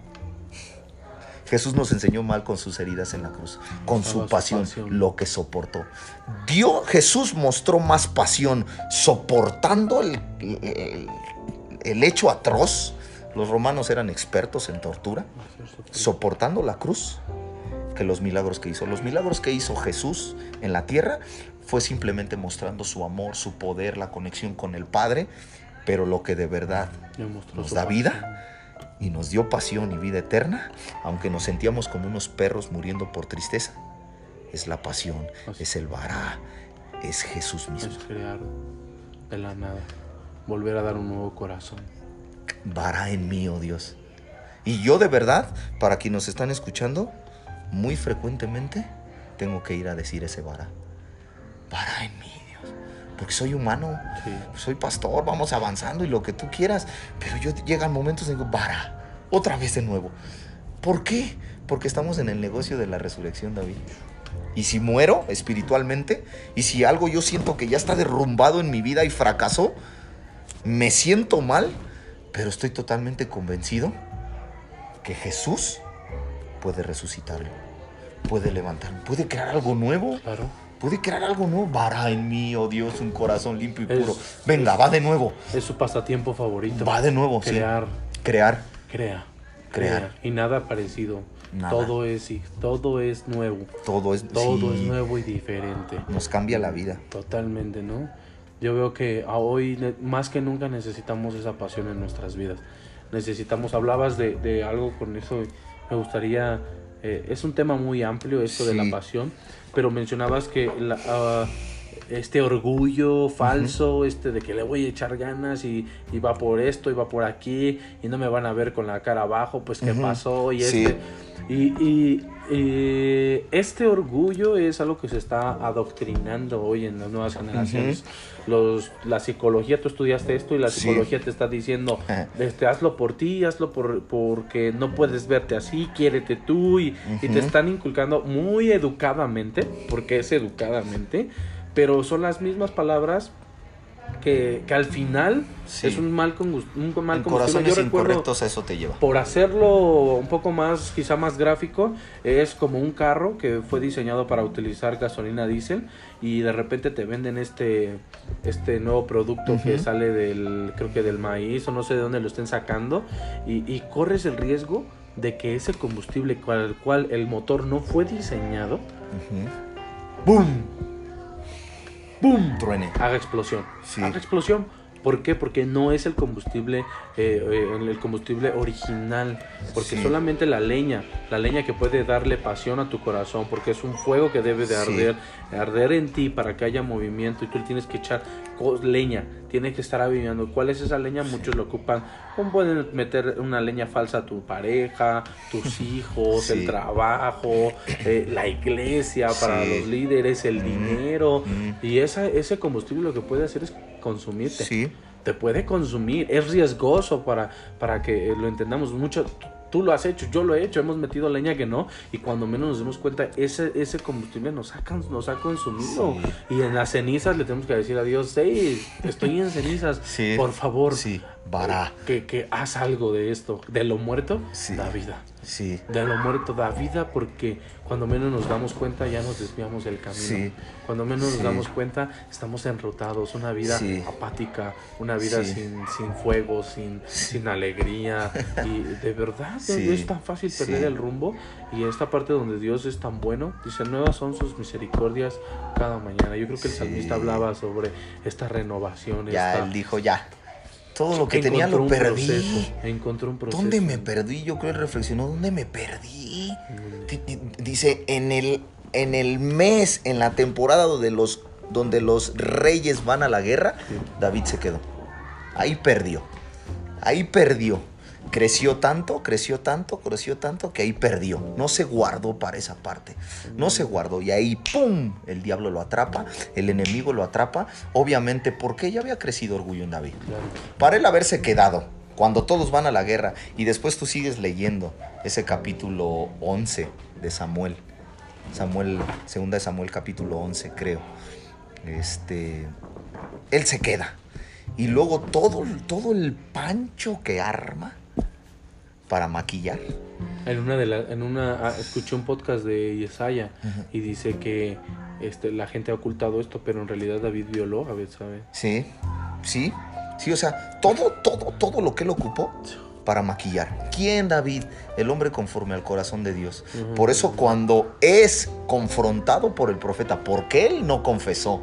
Jesús nos enseñó mal con sus heridas en la cruz, con Mostraba su pasión, pasión. lo que soportó. Dios, Jesús mostró más pasión soportando el, el- el hecho atroz. Los romanos eran expertos en tortura, soportando la cruz, que los milagros que hizo. Los milagros que hizo Jesús en la tierra fue simplemente mostrando su amor, su poder, la conexión con el Padre, pero lo que de verdad nos da vida. Y nos dio pasión y vida eterna, aunque nos sentíamos como unos perros muriendo por tristeza, es la pasión, Así. es el vará, es Jesús mismo. Es crear de la nada. Volver a dar un nuevo corazón. Vará en mí, oh Dios. Y yo de verdad, para quienes nos están escuchando, muy frecuentemente tengo que ir a decir ese vará. Vará en mí. Porque soy humano, Sí. soy pastor, vamos avanzando y lo que tú quieras. Pero yo llegan momentos en que digo, vará, otra vez de nuevo. ¿Por qué? Porque estamos en el negocio de la resurrección, David. Y si muero espiritualmente, y si algo yo siento que ya está derrumbado en mi vida y fracasó, me siento mal, pero estoy totalmente convencido que Jesús puede resucitarlo, puede levantarlo, puede crear algo nuevo, Claro. Puede crear algo nuevo. Vará en mí, oh Dios, un corazón limpio y Es- puro. Venga, va de nuevo, Es su pasatiempo favorito. va de nuevo, sí. Crear. Crear. Crea. Crear. Y nada parecido. Nada. Todo es todo es nuevo. Todo es, Todo sí, es nuevo y diferente. Nos cambia la vida. Totalmente, ¿no? Yo veo que a hoy más que nunca necesitamos esa pasión en nuestras vidas. Necesitamos, hablabas de, de algo con eso, me gustaría, eh, es un tema muy amplio esto de Sí. la pasión, pero mencionabas que la, ah, este orgullo falso, este de que le voy a echar ganas y, y va por esto y va por aquí y no me van a ver con la cara abajo, pues qué pasó y Sí. este... Y, y- y este orgullo es algo que se está adoctrinando hoy en las nuevas generaciones. Los, la psicología, tú estudiaste esto y la Sí. psicología te está diciendo, este, hazlo por ti, hazlo por, porque no puedes verte así, quiérete tú y, y te están inculcando muy educadamente, porque es educadamente, pero son las mismas palabras que, que al final Sí. es un mal, congus- un mal En combustible. corazones Yo incorrectos a eso te lleva. por hacerlo un poco más, quizá más gráfico, es como un carro que fue diseñado para utilizar gasolina diésel y de repente te venden este, este nuevo producto que Ujú. sale del, creo que del maíz o no sé de dónde lo estén sacando y, y corres el riesgo de que ese combustible con el cual el motor no fue diseñado, Ujú. ¡boom! Truene. haga explosión. Sí. Haga explosión. ¿Por qué? Porque no es el combustible, eh, eh, el combustible original. Porque Sí. solamente la leña, la leña que puede darle pasión a tu corazón, porque es un fuego que debe de Sí. arder, arder en ti para que haya movimiento y tú le tienes que echar leña, tiene que estar avivando. ¿Cuál es esa leña? Muchos lo ocupan. ¿Cómo pueden meter una leña falsa a tu pareja, tus hijos, Sí. el trabajo, eh, la iglesia para Sí. los líderes, el Mm. dinero? Mm. Y esa, ese combustible lo que puede hacer es consumirte. Sí. Te puede consumir. Es riesgoso para, para que lo entendamos. Mucho, tú, lo has hecho, yo lo he hecho. Hemos metido leña que no. Y cuando menos nos demos cuenta, ese, ese combustible nos ha, nos ha consumido. Sí. Y en las cenizas le tenemos que decir a Dios, hey, estoy en cenizas. Sí. Por favor, Sí. Que, que haz algo de esto. De lo muerto, Sí. da vida. Sí, De lo muerto da vida porque cuando menos nos damos cuenta ya nos desviamos del camino. Sí. Cuando menos Sí. nos damos cuenta estamos enrutados, una vida apática, una vida sin, sin fuego, sin, sin alegría. Y de verdad es tan fácil perder el rumbo. Y esta parte donde Dios es tan bueno, dice, nuevas son sus misericordias cada mañana. Yo creo que el salmista hablaba sobre esta renovación. ya esta- él dijo, ya. Todo lo que tenía lo perdí. proceso, encontró un proceso. ¿Dónde me perdí? Yo creo que reflexionó, ¿dónde me perdí? Mm. Di- di- Dice, en el, en el mes, en la temporada donde los, donde los reyes van a la guerra, Sí. David se quedó. Ahí perdió. Ahí perdió. Creció tanto, creció tanto, creció tanto que ahí perdió. No se guardó para esa parte. No se guardó. Y ahí, ¡pum! El diablo lo atrapa, el enemigo lo atrapa. Obviamente, porque ya había crecido orgullo en David. Para él haberse quedado, cuando todos van a la guerra, y después tú sigues leyendo ese capítulo 11 de Samuel, Samuel, segunda de Samuel capítulo 11, creo. Este, él se queda. Y luego todo, todo el pancho que arma para maquillar. En una de la, en una ah, escuché un podcast de Yesaya y dice que este la gente ha ocultado esto, pero en realidad David violó a Betsabé. Sí, sí, sí, o sea, todo, todo, todo lo que él ocupó para maquillar. ¿Quién, David? El hombre conforme al corazón de Dios. Por eso cuando es confrontado por el profeta, porque él no confesó,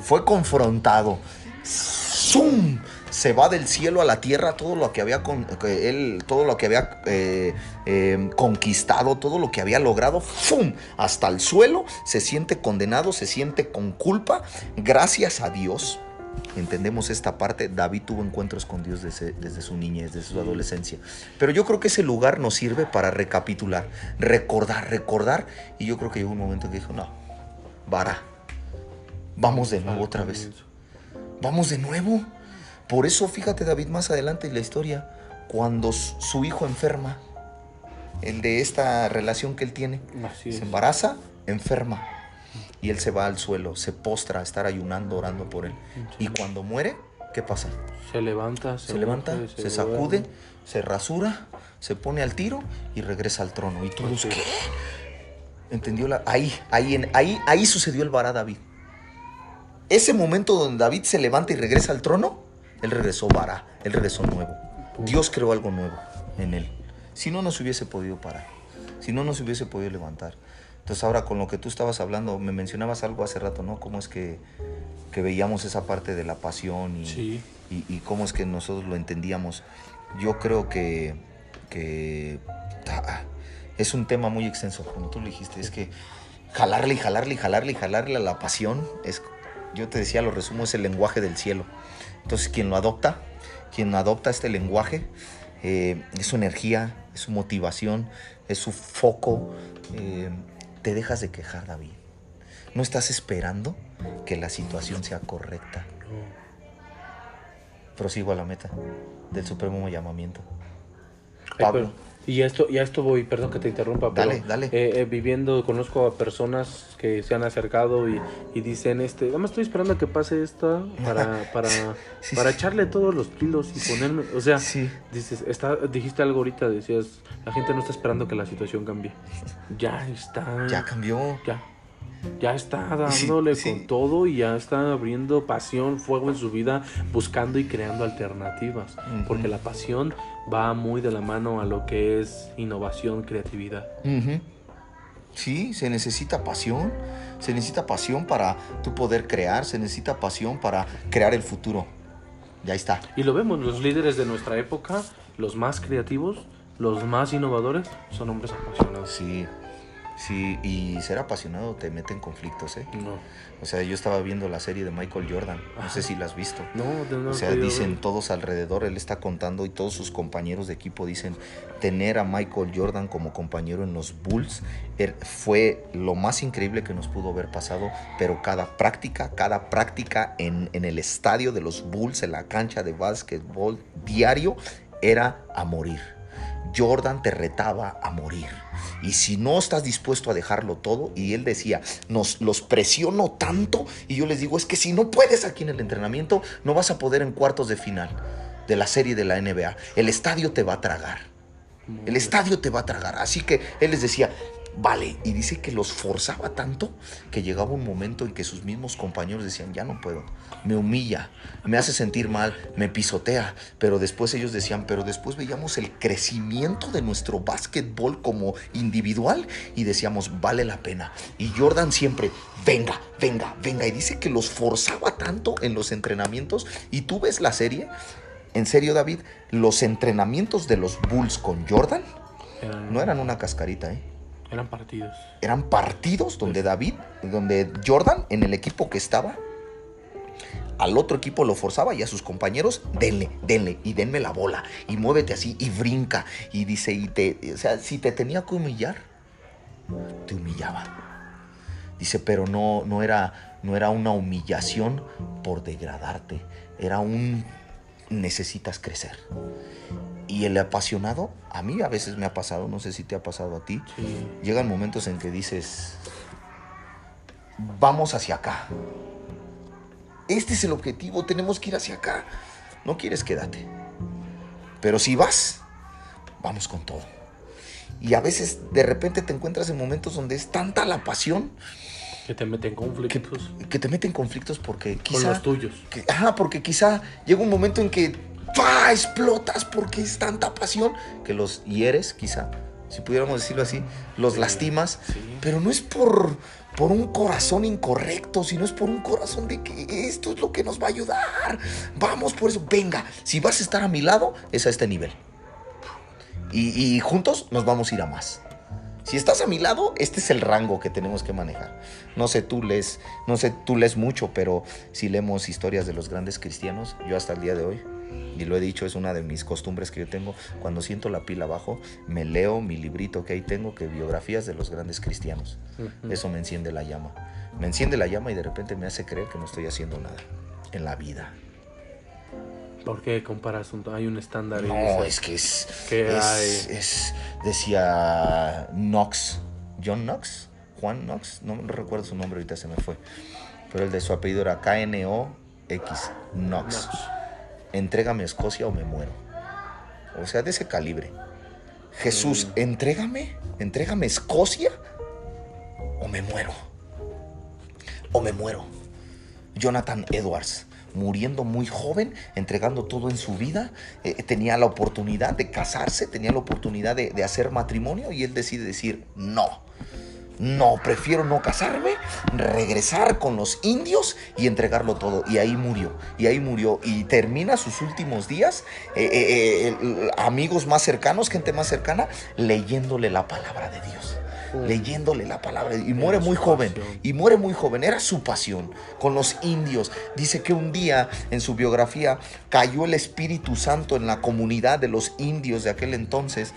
fue confrontado, ¡zum! Se va del cielo a la tierra todo lo que había con, él, todo lo que había eh, eh, conquistado, todo lo que había logrado, ¡fum! hasta el suelo, se siente condenado, se siente con culpa, gracias a Dios. Entendemos esta parte, David tuvo encuentros con Dios desde, desde su niñez, desde su adolescencia. Pero yo creo que ese lugar nos sirve para recapitular, recordar, recordar. Y yo creo que llegó un momento que dijo, no, vara, vamos de nuevo otra vez. Vamos de nuevo. Por eso, fíjate David, más adelante en la historia, cuando su hijo enferma, el de esta relación que él tiene, Así se embaraza, enferma. Y él se va al suelo, se postra a estar ayunando, orando por él. Sí. Y cuando muere, ¿qué pasa? Se levanta, se, Se levanta, se sacude, se rasura, se pone al tiro y regresa al trono. Y todos, es. ¿qué? ¿Entendió? La... Ahí, ahí, en- ahí, ahí sucedió el vará David. Ese momento donde David se levanta y regresa al trono, él regresó vará, él regresó nuevo. Dios creó algo nuevo en él. Si no, no se hubiese podido parar. Si no, no se hubiese podido levantar. Entonces ahora con lo que tú estabas hablando, me mencionabas algo hace rato, ¿no? Cómo es que, que veíamos esa parte de la pasión y, Sí. y, y cómo es que nosotros lo entendíamos. Yo creo que, que ah, es un tema muy extenso, como tú lo dijiste, es que jalarle y jalarle y jalarle y jalarle a la pasión, es, yo te decía, lo resumo, es el lenguaje del cielo. Entonces quien lo adopta, quien adopta este lenguaje, eh, es su energía, es su motivación, es su foco, eh, te dejas de quejar, David. No estás esperando que la situación sea correcta prosigo a la meta del supremo llamamiento. Pablo. Y a esto, y a esto voy, perdón que te interrumpa, pero Dale, dale. eh, eh, viviendo, conozco a personas que se han acercado y, y dicen, este, nada más estoy esperando a que pase esto para, para, Sí, para sí. echarle todos los kilos y ponerme, o sea, Sí. dices, está, dijiste algo ahorita, decías, la gente no está esperando que la situación cambie. Ya está. Ya cambió. ya. Ya está dándole sí. con todo y ya está abriendo pasión, fuego en su vida, buscando y creando alternativas. Porque la pasión va muy de la mano a lo que es innovación, creatividad. Sí, se necesita pasión. Se necesita pasión para tú poder crear. Se necesita pasión para crear el futuro. Ya está. Y lo vemos, los líderes de nuestra época, los más creativos, los más innovadores, son hombres apasionados. Sí. Sí, y ser apasionado te mete en conflictos, ¿eh? No, O sea, yo estaba viendo la serie de Michael Jordan. No sé si la has visto. no, de- no O sea, dicen ver. todos alrededor, él está contando y todos sus compañeros de equipo dicen, tener a Michael Jordan como compañero en los Bulls er- fue lo más increíble que nos pudo haber pasado, pero cada práctica, cada práctica en, en el estadio de los Bulls, en la cancha de básquetbol diario, era a morir. Jordan te retaba a morir. Y si no estás dispuesto a dejarlo todo, y él decía, nos los presiono tanto, y yo les digo, es que si no puedes aquí en el entrenamiento, no vas a poder en cuartos de final. de la serie de la NBA. El estadio te va a tragar. El estadio te va a tragar. Así que él les decía, vale. Y dice que los forzaba tanto que llegaba un momento en que sus mismos compañeros decían, ya no puedo. Me humilla, me hace sentir mal, me pisotea. Pero después ellos decían, pero después veíamos el crecimiento de nuestro básquetbol como individual y decíamos, vale la pena. Y Jordan siempre, venga, venga, venga. Y dice que los forzaba tanto en los entrenamientos. Y tú ves la serie. En serio, David, los entrenamientos de los Bulls con Jordan no eran una cascarita, ¿eh? Eran partidos. Eran partidos donde David, donde Jordan, en el equipo que estaba, al otro equipo lo forzaba y a sus compañeros, denle, denle y denme la bola y muévete así y brinca y dice, y te, o sea, si te tenía que humillar, te humillaba. Dice, pero no, no, era, no era una humillación por degradarte, era un necesitas crecer. Y el apasionado, a mí a veces me ha pasado, no sé si te ha pasado a ti, llegan momentos en que dices, vamos hacia acá. Este es el objetivo, tenemos que ir hacia acá. No quieres, quédate. Pero si vas, vamos con todo. Y a veces de repente te encuentras en momentos donde es tanta la pasión que te meten conflictos. Que, te meten conflictos porque quizá. Con los tuyos. ajá, porque quizá llega un momento en que ¡Pah! explotas porque es tanta pasión que los hieres, quizá, si pudiéramos decirlo así, los lastimas, pero no es por, por un corazón incorrecto, sino es por un corazón de que esto es lo que nos va a ayudar. Vamos por eso, venga, si vas a estar a mi lado, es a este nivel. Y, y juntos nos vamos a ir a más. Si estás a mi lado, este es el rango que tenemos que manejar. No sé tú lees, no sé tú lees mucho, pero si leemos historias de los grandes cristianos, yo hasta el día de hoy y lo he dicho, es una de mis costumbres que yo tengo. Cuando siento la pila abajo, me leo mi librito que ahí tengo, que biografías de los grandes cristianos. Eso me enciende la llama. Me enciende la llama y de repente me hace creer que no estoy haciendo nada en la vida. ¿Por qué comparas? hay un estándar. No, es que es, es, decía Knox, John Knox, Juan Knox, no recuerdo su nombre, ahorita se me fue. Pero el de su apellido era K-N-O-X, Knox entrégame Escocia o me muero. O sea, de ese calibre. Jesús, mm. entrégame, entrégame Escocia o me muero. O me muero. Jonathan Edwards, muriendo muy joven, entregando todo en su vida, eh, tenía la oportunidad de casarse, tenía la oportunidad de, hacer matrimonio y él decide decir, no, no, prefiero no casarme, regresar con los indios y entregarlo todo. Y ahí murió, y ahí murió. Y termina sus últimos días, eh, eh, amigos más cercanos, gente más cercana, leyéndole la palabra de Dios. Leyéndole la palabra y muere muy joven. Y muere muy joven. Era su pasión con los indios. Dice que un día en su biografía cayó el Espíritu Santo en la comunidad de los indios de aquel entonces.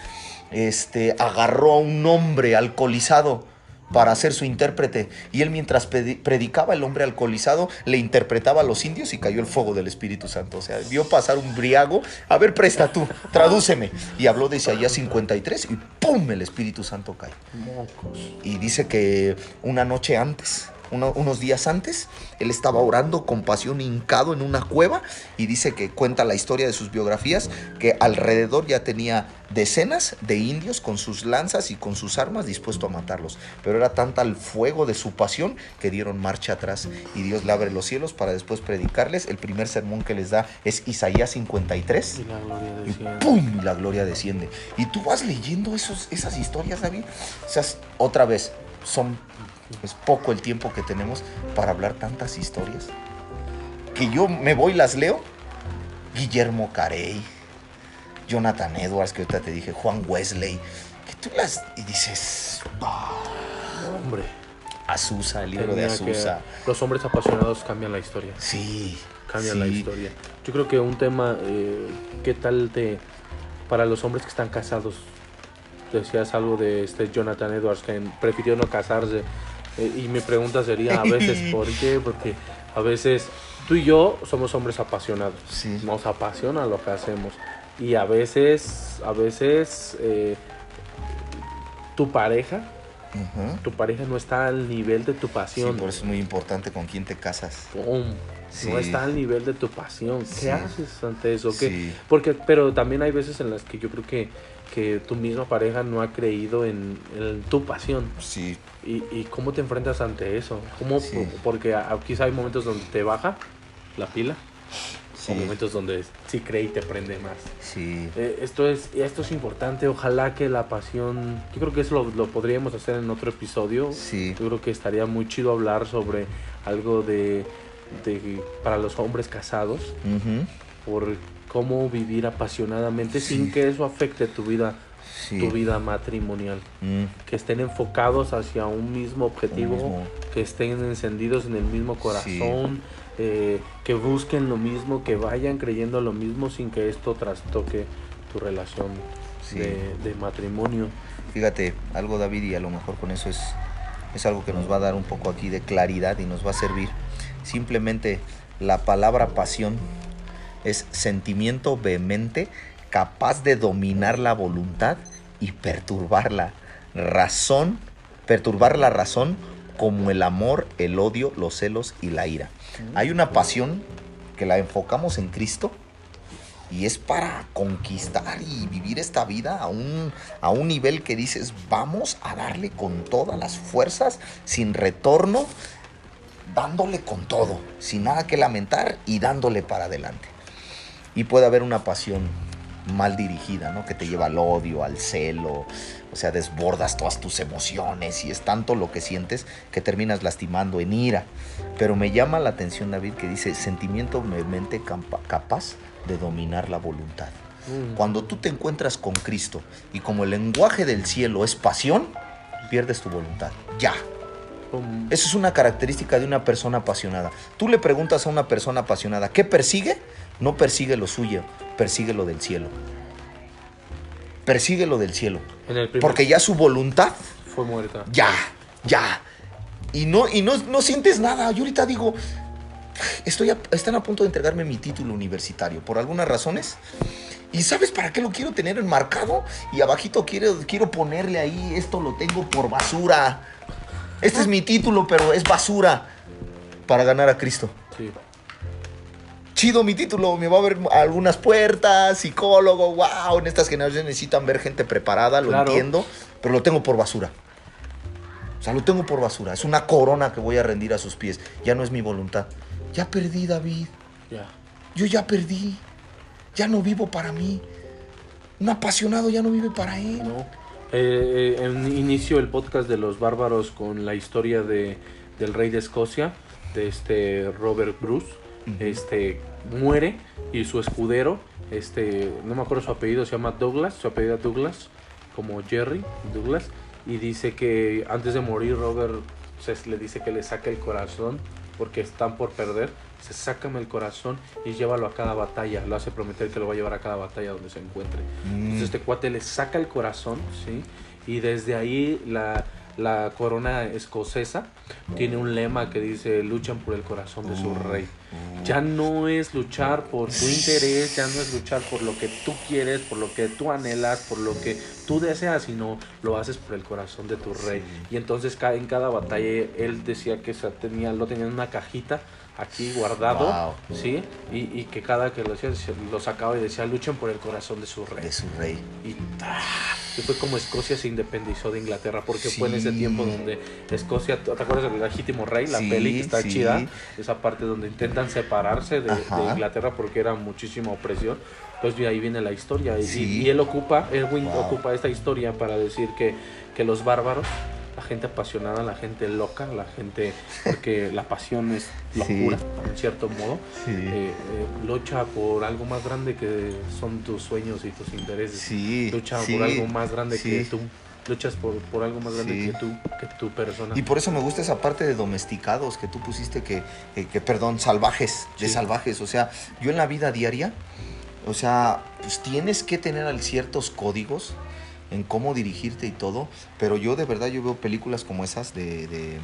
Este agarró a un hombre alcoholizado para ser su intérprete. Y él mientras predicaba el hombre alcoholizado, le interpretaba a los indios y cayó el fuego del Espíritu Santo. O sea, vio pasar un briago. A ver, presta tú, tradúceme. Y habló de Isaías 53 y ¡pum! El Espíritu Santo cae. Y dice que una noche antes unos días antes, él estaba orando con pasión hincado en una cueva y dice que cuenta la historia de sus biografías que alrededor ya tenía decenas de indios con sus lanzas y con sus armas dispuesto a matarlos. Pero era tanta el fuego de su pasión que dieron marcha atrás y Dios le abre los cielos para después predicarles. El primer sermón que les da es Isaías 53 y, la gloria desciende. ¡pum! la gloria desciende. Y tú vas leyendo esos, esas historias, David. O sea, otra vez, son es poco el tiempo que tenemos para hablar tantas historias. Que yo me voy, las leo. Guillermo Carey, Jonathan Edwards, que ahorita te dije, Juan Wesley, que tú las y dices, hombre. Azusa, el libro de Azusa. Los hombres apasionados cambian la historia. Sí. Cambian la historia. Yo creo que un tema, eh, ¿qué tal te, para los hombres que están casados? Decías algo de este Jonathan Edwards que prefirió no casarse eh, y mi pregunta sería a veces, ¿por qué? Porque a veces tú y yo somos hombres apasionados. Nos apasiona lo que hacemos. Y a veces, a veces, eh, tu pareja tu pareja no está al nivel de tu Sí, pasión. por eso es muy importante con quién te casas. ¡Pum! Sí. No está al nivel de tu pasión. ¿Qué Sí. haces ante eso? ¿Qué- Sí. Porque, pero también hay veces en las que yo creo que, que tu misma pareja no ha creído en, en tu pasión. Sí, ¿Y, y cómo te enfrentas ante eso? ¿Cómo, Sí. Porque a- quizá hay momentos donde te baja la pila, sí, o momentos donde sí cree y te prende más. sí. Eh, esto, es, esto es importante, ojalá que la pasión, yo creo que eso lo, lo podríamos hacer en otro episodio. Sí. Yo creo que estaría muy chido hablar sobre algo de, de para los hombres casados, Ujú. por cómo vivir apasionadamente Sí. sin que eso afecte tu vida, Sí. tu vida matrimonial. Mm, Que estén enfocados hacia un mismo objetivo, mismo. que estén encendidos en el mismo corazón, eh, que busquen lo mismo, que vayan creyendo lo mismo sin que esto trastoque tu relación Sí. de, de matrimonio. Fíjate, algo David, y a lo mejor con eso es, es algo que nos va a dar un poco aquí de claridad y nos va a servir. Simplemente la palabra pasión es sentimiento vehemente capaz de dominar la voluntad y perturbarla. Razón, perturbar la razón como el amor, el odio, los celos y la ira. Hay una pasión que la enfocamos en Cristo y es para conquistar y vivir esta vida a un, a un nivel que dices, vamos a darle con todas las fuerzas, sin retorno, dándole con todo, sin nada que lamentar y dándole para adelante. Y puede haber una pasión mal dirigida, ¿no? Que te lleva al odio, al celo, o sea, desbordas todas tus emociones y es tanto lo que sientes que terminas lastimando en ira. Pero me llama la atención, David, que dice sentimiento campa- capaz de dominar la voluntad. Mm. Cuando tú te encuentras con Cristo y como el lenguaje del cielo es pasión, pierdes tu voluntad. Ya. Eso es una característica de una persona apasionada. Tú le preguntas a una persona apasionada, ¿qué persigue? No persigue lo suyo, persigue lo del cielo. Persigue lo del cielo. Porque ya su voluntad, fue muerta. ya, ya. Y no, y no, no sientes nada. Yo ahorita digo, estoy a- están a punto de entregarme mi título universitario por algunas razones. ¿Y sabes para qué lo quiero tener enmarcado? Y abajito quiero, quiero ponerle ahí, esto lo tengo por basura. Este es mi título, pero es basura para ganar a Cristo. Sí. Chido mi título, me va a abrir algunas puertas, psicólogo, wow, en estas generaciones necesitan ver gente preparada, lo Claro. entiendo, pero lo tengo por basura. O sea, lo tengo por basura. Es una corona que voy a rendir a sus pies. Ya no es mi voluntad. Ya perdí, David. Ya. Yo ya perdí. Ya no vivo para mí. Un apasionado ya no vive para él. ¿no? Eh, eh, en- inicio el podcast de los bárbaros con la historia de, del rey de Escocia, de este Robert Bruce. Este muere y su escudero, este, no me acuerdo su apellido, se llama Douglas, su apellido es Douglas, como Jerry Douglas, y dice que antes de morir Robert se, le dice que le saque el corazón porque están por perder. Se sácame el corazón y llévalo a cada batalla. Lo hace prometer que lo va a llevar a cada batalla donde se encuentre. Entonces este cuate le saca el corazón, ¿sí? Y desde ahí la, la corona escocesa tiene un lema que dice luchan por el corazón de su rey. Ya no es luchar por tu interés, ya no es luchar por lo que tú quieres, por lo que tú anhelas, por lo que tú deseas, sino lo haces por el corazón de tu rey. Y entonces en cada batalla él decía que se tenía, lo tenía en una cajita aquí guardado, Wow. ¿sí? Y, y que cada que lo hacía lo sacaba y decía luchen por el corazón de su rey. De su rey. Y, y fue como Escocia se independizó de Inglaterra, porque fue en ese Sí. tiempo donde Escocia, ¿te acuerdas del legítimo rey? La Sí, peli que está sí. chida, esa parte donde intentan separarse de, de. Inglaterra porque era muchísima opresión. Entonces de ahí viene la historia. Y, Sí. y él ocupa, Erwin Wow. ocupa esta historia para decir que, que los bárbaros, la gente apasionada, la gente loca, la gente, porque la pasión es Sí. locura, en cierto modo, Sí. eh, eh, lucha por algo más grande que son tus sueños y tus intereses Sí. lucha por algo más grande que tú. Luchas por, por algo más grande que tú, que tu persona. Y por eso me gusta esa parte de domesticados que tú pusiste que, que, que, perdón, salvajes, de salvajes. O sea, yo en la vida diaria, o sea, pues tienes que tener ciertos códigos en cómo dirigirte y todo, pero yo de verdad yo veo películas como esas de, de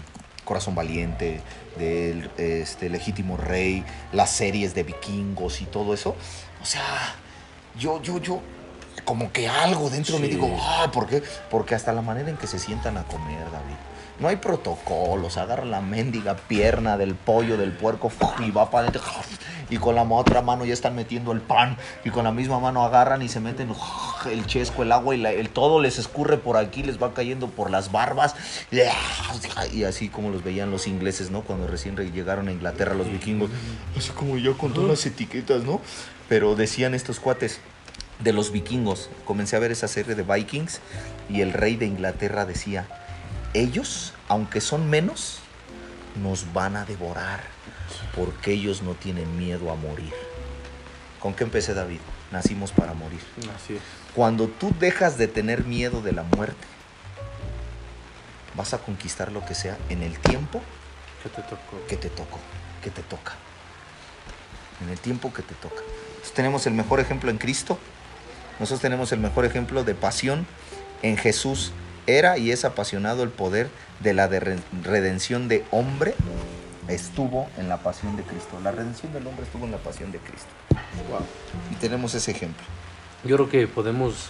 Corazón Valiente, del este, Legítimo Rey, las series de vikingos y todo eso. O sea, yo, yo, yo, como que algo dentro de mí Sí. digo, ah, ¿por qué? Porque hasta la manera en que se sientan a comer, David. No hay protocolos, agarran la mendiga pierna del pollo, del puerco, y va para adentro, y con la otra mano ya están metiendo el pan, y con la misma mano agarran y se meten el chesco, el agua, y el todo les escurre por aquí, les va cayendo por las barbas, y así como los veían los ingleses, ¿no? Cuando recién re- llegaron a Inglaterra los vikingos, así como yo con todas las etiquetas, ¿no? Pero decían estos cuates de los vikingos, comencé a ver esa serie de Vikings, y el rey de Inglaterra decía, ellos, aunque son menos, nos van a devorar porque ellos no tienen miedo a morir. ¿Con qué empecé, David? Nacimos para morir. Así es. Cuando tú dejas de tener miedo de la muerte, vas a conquistar lo que sea en el tiempo ¿Qué te tocó? que te tocó, que te toca. En el tiempo que te toca. Nosotros tenemos el mejor ejemplo en Cristo. Nosotros tenemos el mejor ejemplo de pasión en Jesús. Era y es apasionado el poder de la de re- redención de hombre. Estuvo en la pasión de Cristo. La redención del hombre estuvo en la pasión de Cristo. Wow. Y tenemos ese ejemplo. Yo creo que podemos.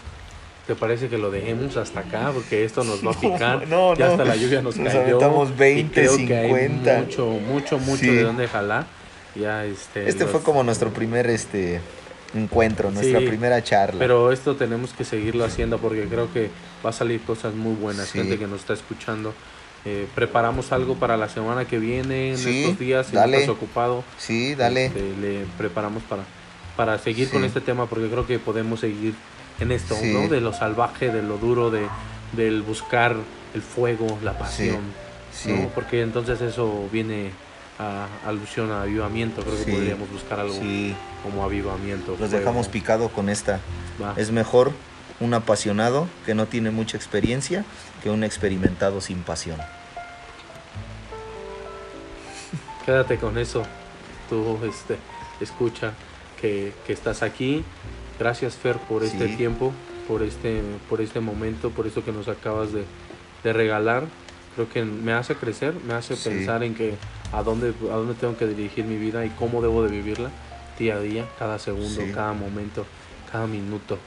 ¿Te parece que lo dejemos hasta acá? Porque esto nos va a No, picar. no, ya no. hasta la lluvia nos, Nos cayó. aventamos 20, y creo que hay 50. mucho, mucho, mucho Sí. de dónde jalar. Ya, este, Este los- fue como nuestro primer este, encuentro, nuestra Sí, primera charla. Pero esto tenemos que seguirlo haciendo porque creo que va a salir cosas muy buenas. Sí. Gente que nos está escuchando. Eh, preparamos algo para la semana que viene, en Sí, estos días, si dale. no estás ocupado. Sí, dale. este, le preparamos para, para seguir con este tema porque creo que podemos seguir en esto. ¿no? De lo salvaje, de lo duro, de, del buscar el fuego, la pasión, Sí. ¿no? Porque entonces eso viene a alusión a avivamiento. Creo que Sí. podríamos buscar algo Sí. como avivamiento. Los fuego. dejamos picado con esta. Va. Es mejor un apasionado que no tiene mucha experiencia que un experimentado sin pasión. Quédate con eso. Tú este, escucha que, que estás aquí. Gracias Fer por este Sí. tiempo, por este, por este momento, por esto que nos acabas de, de regalar. Creo que me hace crecer, me hace pensar en que a dónde, a dónde tengo que dirigir mi vida y cómo debo de vivirla día a día, cada segundo, Sí. cada momento, cada minuto.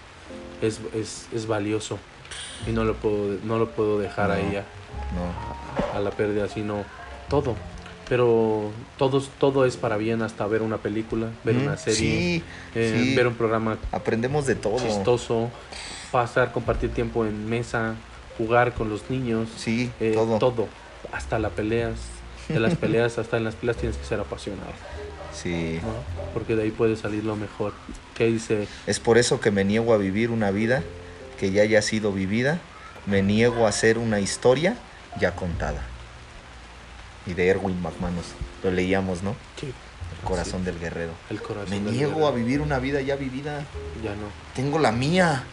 Es, es, es valioso y no lo puedo, no lo puedo dejar No. ahí a, No. a la pérdida, sino todo. Pero todos, todo es para bien, hasta ver una película, ver Mm, una serie, Sí, eh, sí. ver un programa aprendemos de todo. chistoso, pasar, compartir tiempo en mesa, jugar con los niños, Sí, eh, todo. hasta las peleas, de las peleas, hasta en las peleas tienes que ser apasionado, Sí. ¿no? porque de ahí puede salir lo mejor. ¿Qué dice? Es por eso que me niego a vivir una vida que ya haya sido vivida. Me niego a hacer una historia ya contada. Y de Erwin McManus. Lo leíamos, ¿no? Sí, El corazón del guerrero. el corazón. Me del niego guerrero. a vivir una vida ya vivida. Ya no. Tengo la mía.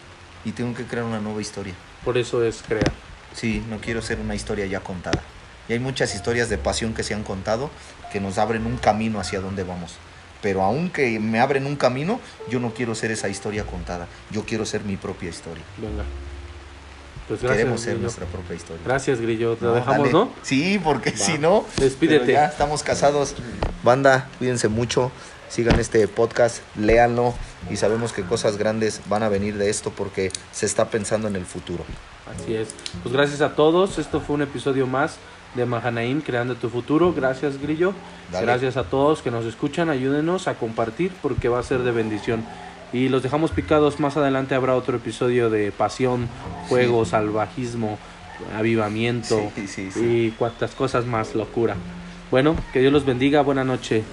Y tengo que crear una nueva historia. Por eso es crear. Sí, no quiero ser una historia ya contada. Y hay muchas historias de pasión que se han contado que nos abren un camino hacia donde vamos. Pero aunque me abren un camino, yo no quiero ser esa historia contada. Yo quiero ser mi propia historia. Venga. Pues gracias. Queremos ser Grillo. nuestra propia historia. Gracias, Grillo. Te No, dejamos, dale. ¿no? Sí, porque Va. si no. Despídete. ya estamos casados. Banda, cuídense mucho. Sigan este podcast, léanlo. Y sabemos que cosas grandes van a venir de esto porque se está pensando en el futuro. Así es. Pues gracias a todos. Esto fue un episodio más de Mahanaim Creando tu Futuro. Gracias, Grillo. Dale. Gracias a todos que nos escuchan. Ayúdenos a compartir porque va a ser de bendición. Y los dejamos picados. Más adelante habrá otro episodio de pasión, fuego, salvajismo, avivamiento Sí, sí, sí. y cuantas cosas más, locura. Bueno, que Dios los bendiga. Buena noche.